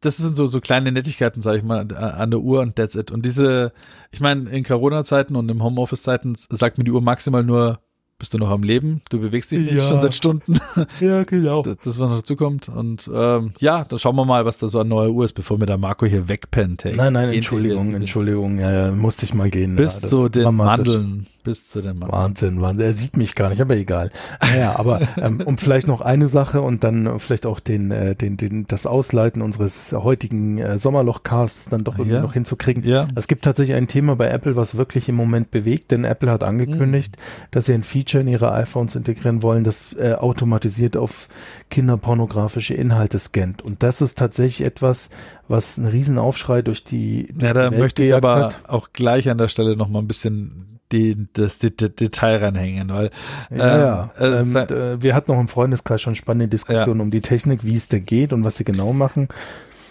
das sind so, so kleine Nettigkeiten, sage ich mal, an der Uhr und that's it. Und diese, ich meine, in Corona-Zeiten und im Homeoffice-Zeiten sagt mir die Uhr maximal nur, bist du noch am Leben? Du bewegst dich nicht Ja. schon seit Stunden. Ja, genau. Das, das was noch dazu kommt. Und ähm, ja, dann schauen wir mal, was da so an neuer Uhr ist, bevor mir der Marco hier wegpennt. Hey. Nein, nein, Entschuldigung, Entschuldigung, ja, ja, musste ich mal gehen. Bis ja, ist den dramatisch. Mandeln. Bis zu den Mandeln. Wahnsinn, Wahnsinn. Er sieht mich gar nicht, aber egal. Naja, aber ähm, um vielleicht noch eine Sache und dann vielleicht auch den, äh, den, den, das Ausleiten unseres heutigen äh, Sommerloch-Casts dann doch irgendwie Ja. noch hinzukriegen. Ja. Es gibt tatsächlich ein Thema bei Apple, was wirklich im Moment bewegt, denn Apple hat angekündigt, dass sie ein Feature in ihre iPhones integrieren wollen, das äh, automatisiert auf kinderpornografische Inhalte scannt. Und das ist tatsächlich etwas, was einen riesen Aufschrei durch die, durch Ja, da möchte ich aber hat. auch gleich an der Stelle noch mal ein bisschen die, das die, die Detail ranhängen, weil Ja, ja. äh, Ähm, äh, wir hatten noch im Freundeskreis schon spannende Diskussionen um die Technik, wie es da geht und was sie genau machen.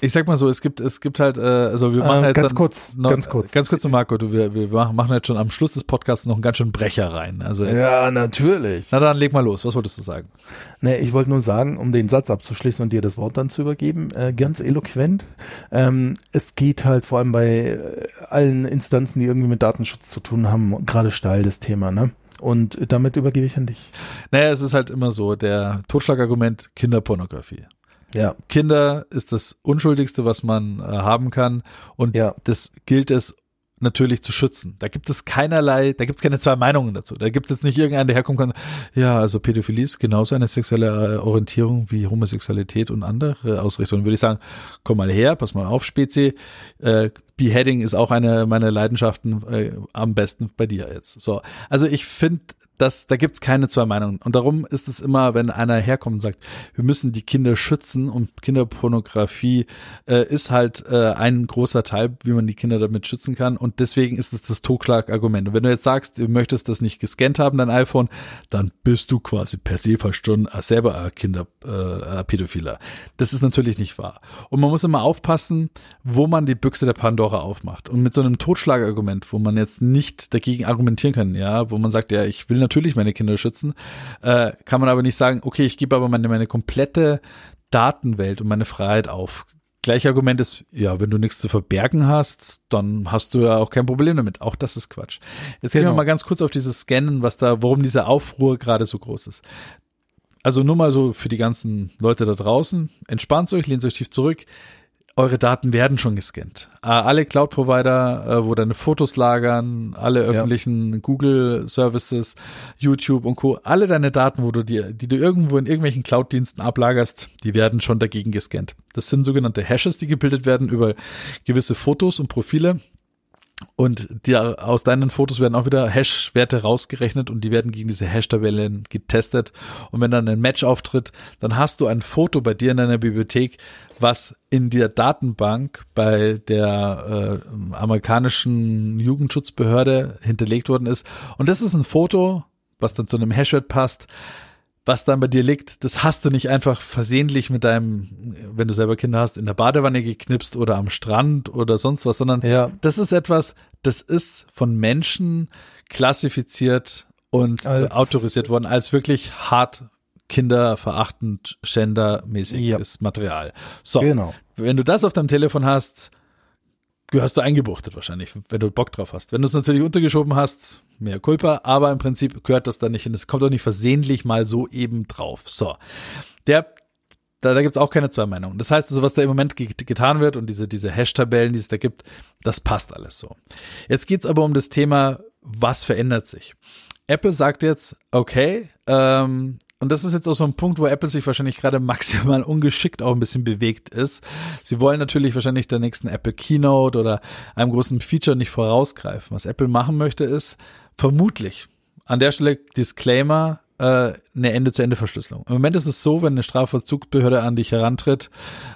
Ich sag mal so, es gibt es gibt halt, äh, also wir machen Ähm, jetzt ganz kurz, noch, ganz kurz. ganz kurz zu Marco, du, wir, wir machen jetzt schon am Schluss des Podcasts noch einen ganz schönen Brecher rein. Also Ja, natürlich. na dann leg mal los. Was wolltest du sagen? Nee, ich wollte nur sagen, um den Satz abzuschließen und dir das Wort dann zu übergeben, äh, ganz eloquent. Ähm, es geht halt vor allem bei äh, allen Instanzen, die irgendwie mit Datenschutz zu tun haben, gerade steil das Thema, ne? Und damit übergebe ich an dich. Naja, es ist halt immer so, der Totschlagargument Kinderpornografie. Ja. Kinder ist das Unschuldigste, was man äh, haben kann. Und Ja. das gilt es natürlich zu schützen. Da gibt es keinerlei, da gibt es keine zwei Meinungen dazu. Da gibt es jetzt nicht irgendeinen, der herkommen kann, ja, also Pädophilie ist genauso eine sexuelle äh, Orientierung wie Homosexualität und andere Ausrichtungen. Würde ich sagen, komm mal her, pass mal auf, Spezi. Äh, Beheading ist auch eine meiner Leidenschaften, äh, am besten bei dir jetzt. So, also ich finde, dass da gibt's keine zwei Meinungen. Und darum ist es immer, wenn einer herkommt und sagt, wir müssen die Kinder schützen und Kinderpornografie äh, ist halt äh, ein großer Teil, wie man die Kinder damit schützen kann. Und deswegen ist es das Totschlagargument. Und wenn du jetzt sagst, du möchtest das nicht gescannt haben, dein iPhone, dann bist du quasi per se fast schon selber ein Kinder äh. Das ist natürlich nicht wahr. Und man muss immer aufpassen, wo man die Büchse der Pandora aufmacht. Und mit so einem Totschlagargument, wo man jetzt nicht dagegen argumentieren kann, ja, wo man sagt, ja, ich will natürlich meine Kinder schützen, äh, kann man aber nicht sagen, okay, ich gebe aber meine, meine komplette Datenwelt und meine Freiheit auf. Gleiche Argument ist, ja, wenn du nichts zu verbergen hast, dann hast du ja auch kein Problem damit. Auch das ist Quatsch. Jetzt gehen wir Genau. mal ganz kurz auf dieses Scannen, was da, warum dieser Aufruhr gerade so groß ist. Also nur mal so für die ganzen Leute da draußen, entspannt euch, lehnt euch tief zurück. Eure Daten werden schon gescannt. Äh, alle Cloud-Provider, äh, wo deine Fotos lagern, alle öffentlichen ja. Google-Services, YouTube und Co., alle deine Daten, wo du die, die du irgendwo in irgendwelchen Cloud-Diensten ablagerst, die werden schon dagegen gescannt. Das sind sogenannte Hashes, die gebildet werden über gewisse Fotos und Profile. Und die, aus deinen Fotos werden auch wieder Hash-Werte rausgerechnet und die werden gegen diese Hash-Tabellen getestet. Und wenn dann ein Match auftritt, dann hast du ein Foto bei dir in deiner Bibliothek, was in der Datenbank bei der äh, amerikanischen Jugendschutzbehörde hinterlegt worden ist. Und das ist ein Foto, was dann zu einem Hashwert passt, was dann bei dir liegt, das hast du nicht einfach versehentlich mit deinem, wenn du selber Kinder hast, in der Badewanne geknipst oder am Strand oder sonst was, sondern ja. das ist etwas, das ist von Menschen klassifiziert und als, autorisiert worden als wirklich hart kinderverachtend, gendermäßiges ja. Material. So, genau. wenn du das auf deinem Telefon hast, gehörst du eingebuchtet wahrscheinlich, wenn du Bock drauf hast. Wenn du es natürlich untergeschoben hast, mehr Culpa, aber im Prinzip gehört das da nicht hin. Es kommt auch nicht versehentlich mal so eben drauf. So. Der, da, da gibt es auch keine zwei Meinungen. Das heißt also, was da im Moment getan wird und diese, diese Hash-Tabellen, die es da gibt, das passt alles so. Jetzt geht's aber um das Thema, was verändert sich? Apple sagt jetzt, okay, ähm, und das ist jetzt auch so ein Punkt, wo Apple sich wahrscheinlich gerade maximal ungeschickt auch ein bisschen bewegt ist. Sie wollen natürlich wahrscheinlich der nächsten Apple Keynote oder einem großen Feature nicht vorausgreifen. Was Apple machen möchte, ist vermutlich an der Stelle Disclaimer, äh, eine Ende-zu-Ende-Verschlüsselung. Im Moment ist es so, wenn eine Strafvollzugsbehörde an dich herantritt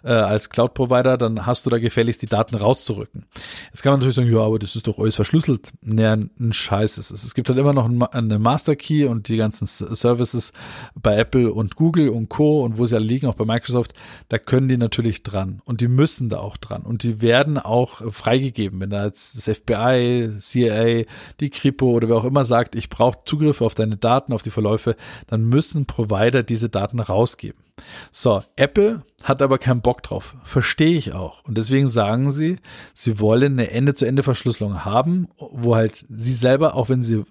äh, als Cloud-Provider, dann hast du da gefälligst die Daten rauszurücken. Jetzt kann man natürlich sagen, ja, aber das ist doch alles verschlüsselt. Naja, ein Scheiß ist es. Es gibt halt immer noch eine Master Key und die ganzen Services bei Apple und Google und Co. und wo sie alle liegen, auch bei Microsoft, da können die natürlich dran und die müssen da auch dran und die werden auch freigegeben, wenn da jetzt das FBI, CIA, die Kripo oder wer auch immer sagt, ich brauche Zugriff auf deine Daten, auf die Verläufe, dann müssen Provider diese Daten rausgeben. So, Apple hat aber keinen Bock drauf. Verstehe ich auch. Und deswegen sagen sie, sie wollen eine Ende-zu-Ende-Verschlüsselung haben, wo halt sie selber, auch wenn sie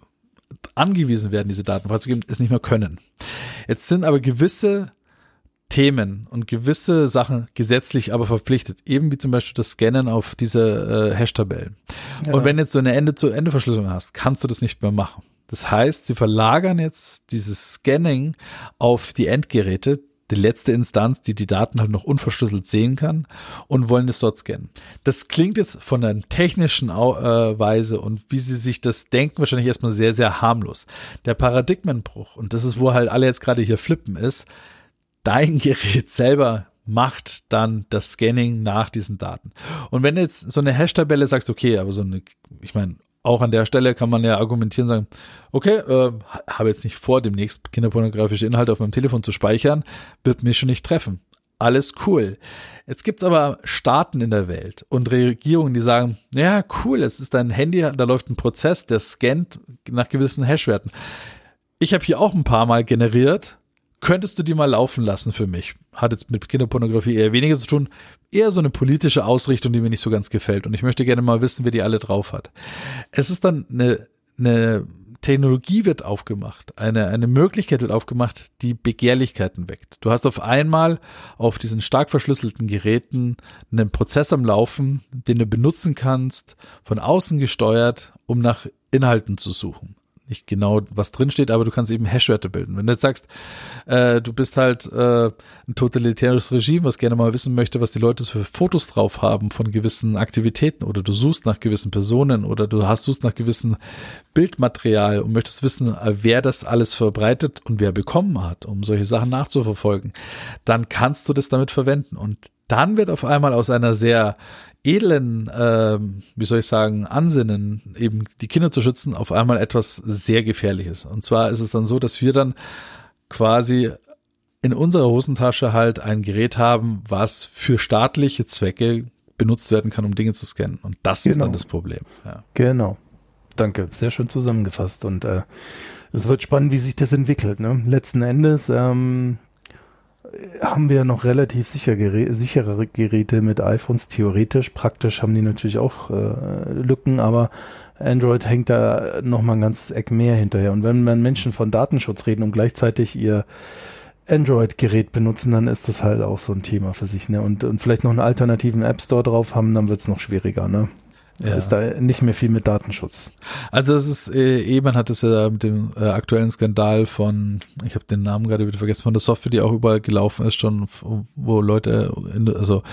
angewiesen werden, diese Daten freizugeben, es nicht mehr können. Jetzt sind aber gewisse Themen und gewisse Sachen gesetzlich aber verpflichtet, eben wie zum Beispiel das Scannen auf diese äh, Hash-Tabellen. Ja. Und wenn jetzt so eine Ende-zu-Ende-Verschlüsselung hast, kannst du das nicht mehr machen. Das heißt, sie verlagern jetzt dieses Scanning auf die Endgeräte, die letzte Instanz, die die Daten halt noch unverschlüsselt sehen kann und wollen es dort scannen. Das klingt jetzt von der technischen äh, Weise und wie sie sich das denken, wahrscheinlich erstmal sehr, sehr harmlos. Der Paradigmenbruch, und das ist, wo halt alle jetzt gerade hier flippen, ist, dein Gerät selber macht dann das Scanning nach diesen Daten. Und wenn jetzt so eine Hash-Tabelle sagst, okay, aber so eine, ich meine, auch an der Stelle kann man ja argumentieren, sagen, okay, äh, habe jetzt nicht vor, demnächst kinderpornografische Inhalte auf meinem Telefon zu speichern, wird mich schon nicht treffen. Alles cool. Jetzt gibt's aber Staaten in der Welt und Regierungen, die sagen, ja, cool, es ist dein Handy, da läuft ein Prozess, der scannt nach gewissen Hashwerten. Ich habe hier auch ein paar Mal generiert, könntest du die mal laufen lassen für mich? Hat jetzt mit Kinderpornografie eher weniger zu tun, eher so eine politische Ausrichtung, die mir nicht so ganz gefällt. Und ich möchte gerne mal wissen, wer die alle drauf hat. Es ist dann eine, eine Technologie wird aufgemacht, eine, eine Möglichkeit wird aufgemacht, die Begehrlichkeiten weckt. Du hast auf einmal auf diesen stark verschlüsselten Geräten einen Prozess am Laufen, den du benutzen kannst, von außen gesteuert, um nach Inhalten zu suchen nicht genau, was drinsteht, aber du kannst eben Hashwerte bilden. Wenn du jetzt sagst, äh, du bist halt äh, ein totalitäres Regime, was gerne mal wissen möchte, was die Leute für Fotos drauf haben von gewissen Aktivitäten oder du suchst nach gewissen Personen oder du hast suchst nach gewissen Bildmaterial und möchtest wissen, äh, wer das alles verbreitet und wer bekommen hat, um solche Sachen nachzuverfolgen, dann kannst du das damit verwenden. Und dann wird auf einmal aus einer sehr edlen, äh, wie soll ich sagen, Ansinnen, eben die Kinder zu schützen, auf einmal etwas sehr Gefährliches. Und zwar ist es dann so, dass wir dann quasi in unserer Hosentasche halt ein Gerät haben, was für staatliche Zwecke benutzt werden kann, um Dinge zu scannen. Und das genau. ist dann genau. das Problem. Ja. Genau. Danke. Sehr schön zusammengefasst. Und äh, es wird spannend, wie sich das entwickelt. Ne? Letzten Endes ähm, haben wir noch relativ sicher Gerä sichere Geräte mit iPhones, theoretisch. Praktisch haben die natürlich auch äh, Lücken, aber Android hängt da noch mal ein ganzes Eck mehr hinterher. Und wenn man Menschen von Datenschutz reden und gleichzeitig ihr Android-Gerät benutzen, dann ist das halt auch so ein Thema für sich, ne? Und, und vielleicht noch einen alternativen App Store drauf haben, dann wird's noch schwieriger, ne? Ja. Ist da nicht mehr viel mit Datenschutz. Also es ist, äh, eh, man hat es ja mit dem äh, aktuellen Skandal von, ich habe den Namen gerade wieder vergessen, von der Software, die auch überall gelaufen ist, schon, wo Leute, also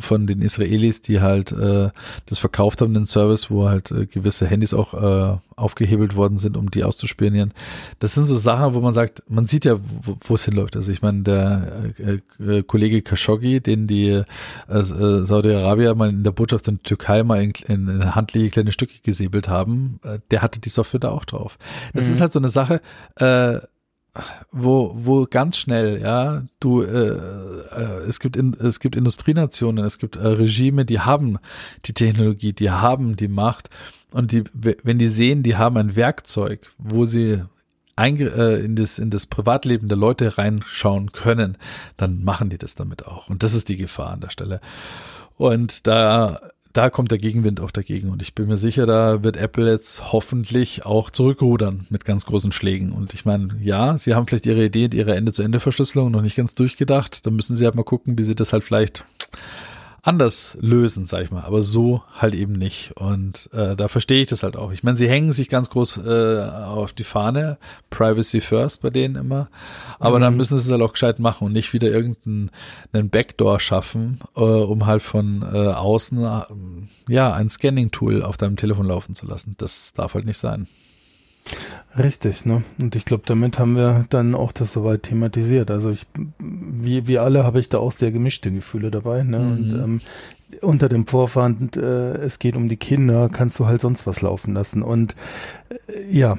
von den Israelis, die halt äh, das verkauft haben, den Service, wo halt äh, gewisse Handys auch äh, aufgehebelt worden sind, um die auszuspionieren. Das sind so Sachen, wo man sagt, man sieht ja, wo es hinläuft. Also ich meine, der äh, äh, Kollege Khashoggi, den die äh, äh, Saudi-Arabier mal in der Botschaft in der Türkei mal in, in, in handliche kleine Stücke gesäbelt haben, äh, der hatte die Software da auch drauf. Das mhm. ist halt so eine Sache, äh, wo wo ganz schnell ja du äh, äh, es gibt in, es gibt Industrienationen es gibt äh, Regime die haben die Technologie die haben die Macht und die, wenn die sehen, die haben ein Werkzeug, wo sie äh, in, das, in das Privatleben der Leute reinschauen können, dann machen die das damit auch. Und das ist die Gefahr an der Stelle. Und da, da kommt der Gegenwind auch dagegen. Und ich bin mir sicher, da wird Apple jetzt hoffentlich auch zurückrudern mit ganz großen Schlägen. Und ich meine, ja, sie haben vielleicht ihre Idee, ihre Ende-zu-Ende-Verschlüsselung noch nicht ganz durchgedacht. Da müssen sie halt mal gucken, wie sie das halt vielleicht anders lösen, sag ich mal, aber so halt eben nicht. Und äh, da verstehe ich das halt auch. Ich meine, sie hängen sich ganz groß äh, auf die Fahne, Privacy First bei denen immer, aber mhm. dann müssen sie es halt auch gescheit machen und nicht wieder irgendeinen Backdoor schaffen, äh, um halt von äh, außen äh, ja ein Scanning-Tool auf deinem Telefon laufen zu lassen. Das darf halt nicht sein. Richtig, ne? Und ich glaube, damit haben wir dann auch das soweit thematisiert. Also ich, wie, wie alle habe ich da auch sehr gemischte Gefühle dabei, ne? Mhm. Und ähm, unter dem Vorwand, äh, es geht um die Kinder, kannst du halt sonst was laufen lassen. Und äh, ja,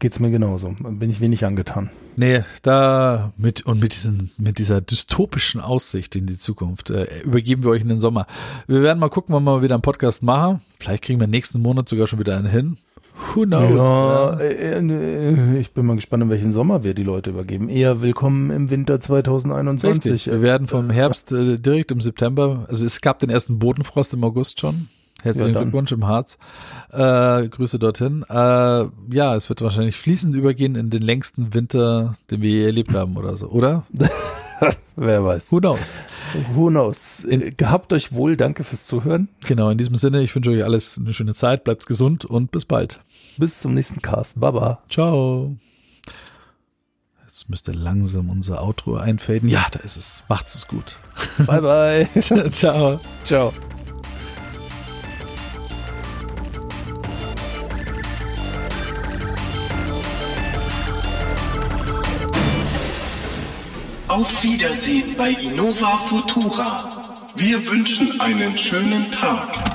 geht's mir genauso. Bin ich wenig angetan. Nee, da mit und mit diesen mit dieser dystopischen Aussicht in die Zukunft äh, übergeben wir euch in den Sommer. Wir werden mal gucken, wann wir mal wieder einen Podcast machen. Vielleicht kriegen wir nächsten Monat sogar schon wieder einen hin. Who knows? Ja, äh, äh, ich bin mal gespannt, in welchen Sommer wir die Leute übergeben. Eher willkommen im Winter 2021. Richtig. Wir werden vom Herbst äh, direkt im September, also es gab den ersten Bodenfrost im August schon. Herzlichen ja, Glückwunsch im Harz. Äh, Grüße dorthin. Äh, ja, es wird wahrscheinlich fließend übergehen in den längsten Winter, den wir je erlebt haben oder so, oder? Wer weiß. Who knows? Who knows? In, Gehabt euch wohl, danke fürs Zuhören. Genau, in diesem Sinne, ich wünsche euch alles eine schöne Zeit, bleibt gesund und bis bald. Bis zum nächsten Cast. Baba. Ciao. Jetzt müsste langsam unser Outro einfaden. Ja, da ist es. Macht's es gut. Bye, bye. Ciao. Ciao. Auf Wiedersehen bei Innova Futura. Wir wünschen einen schönen Tag.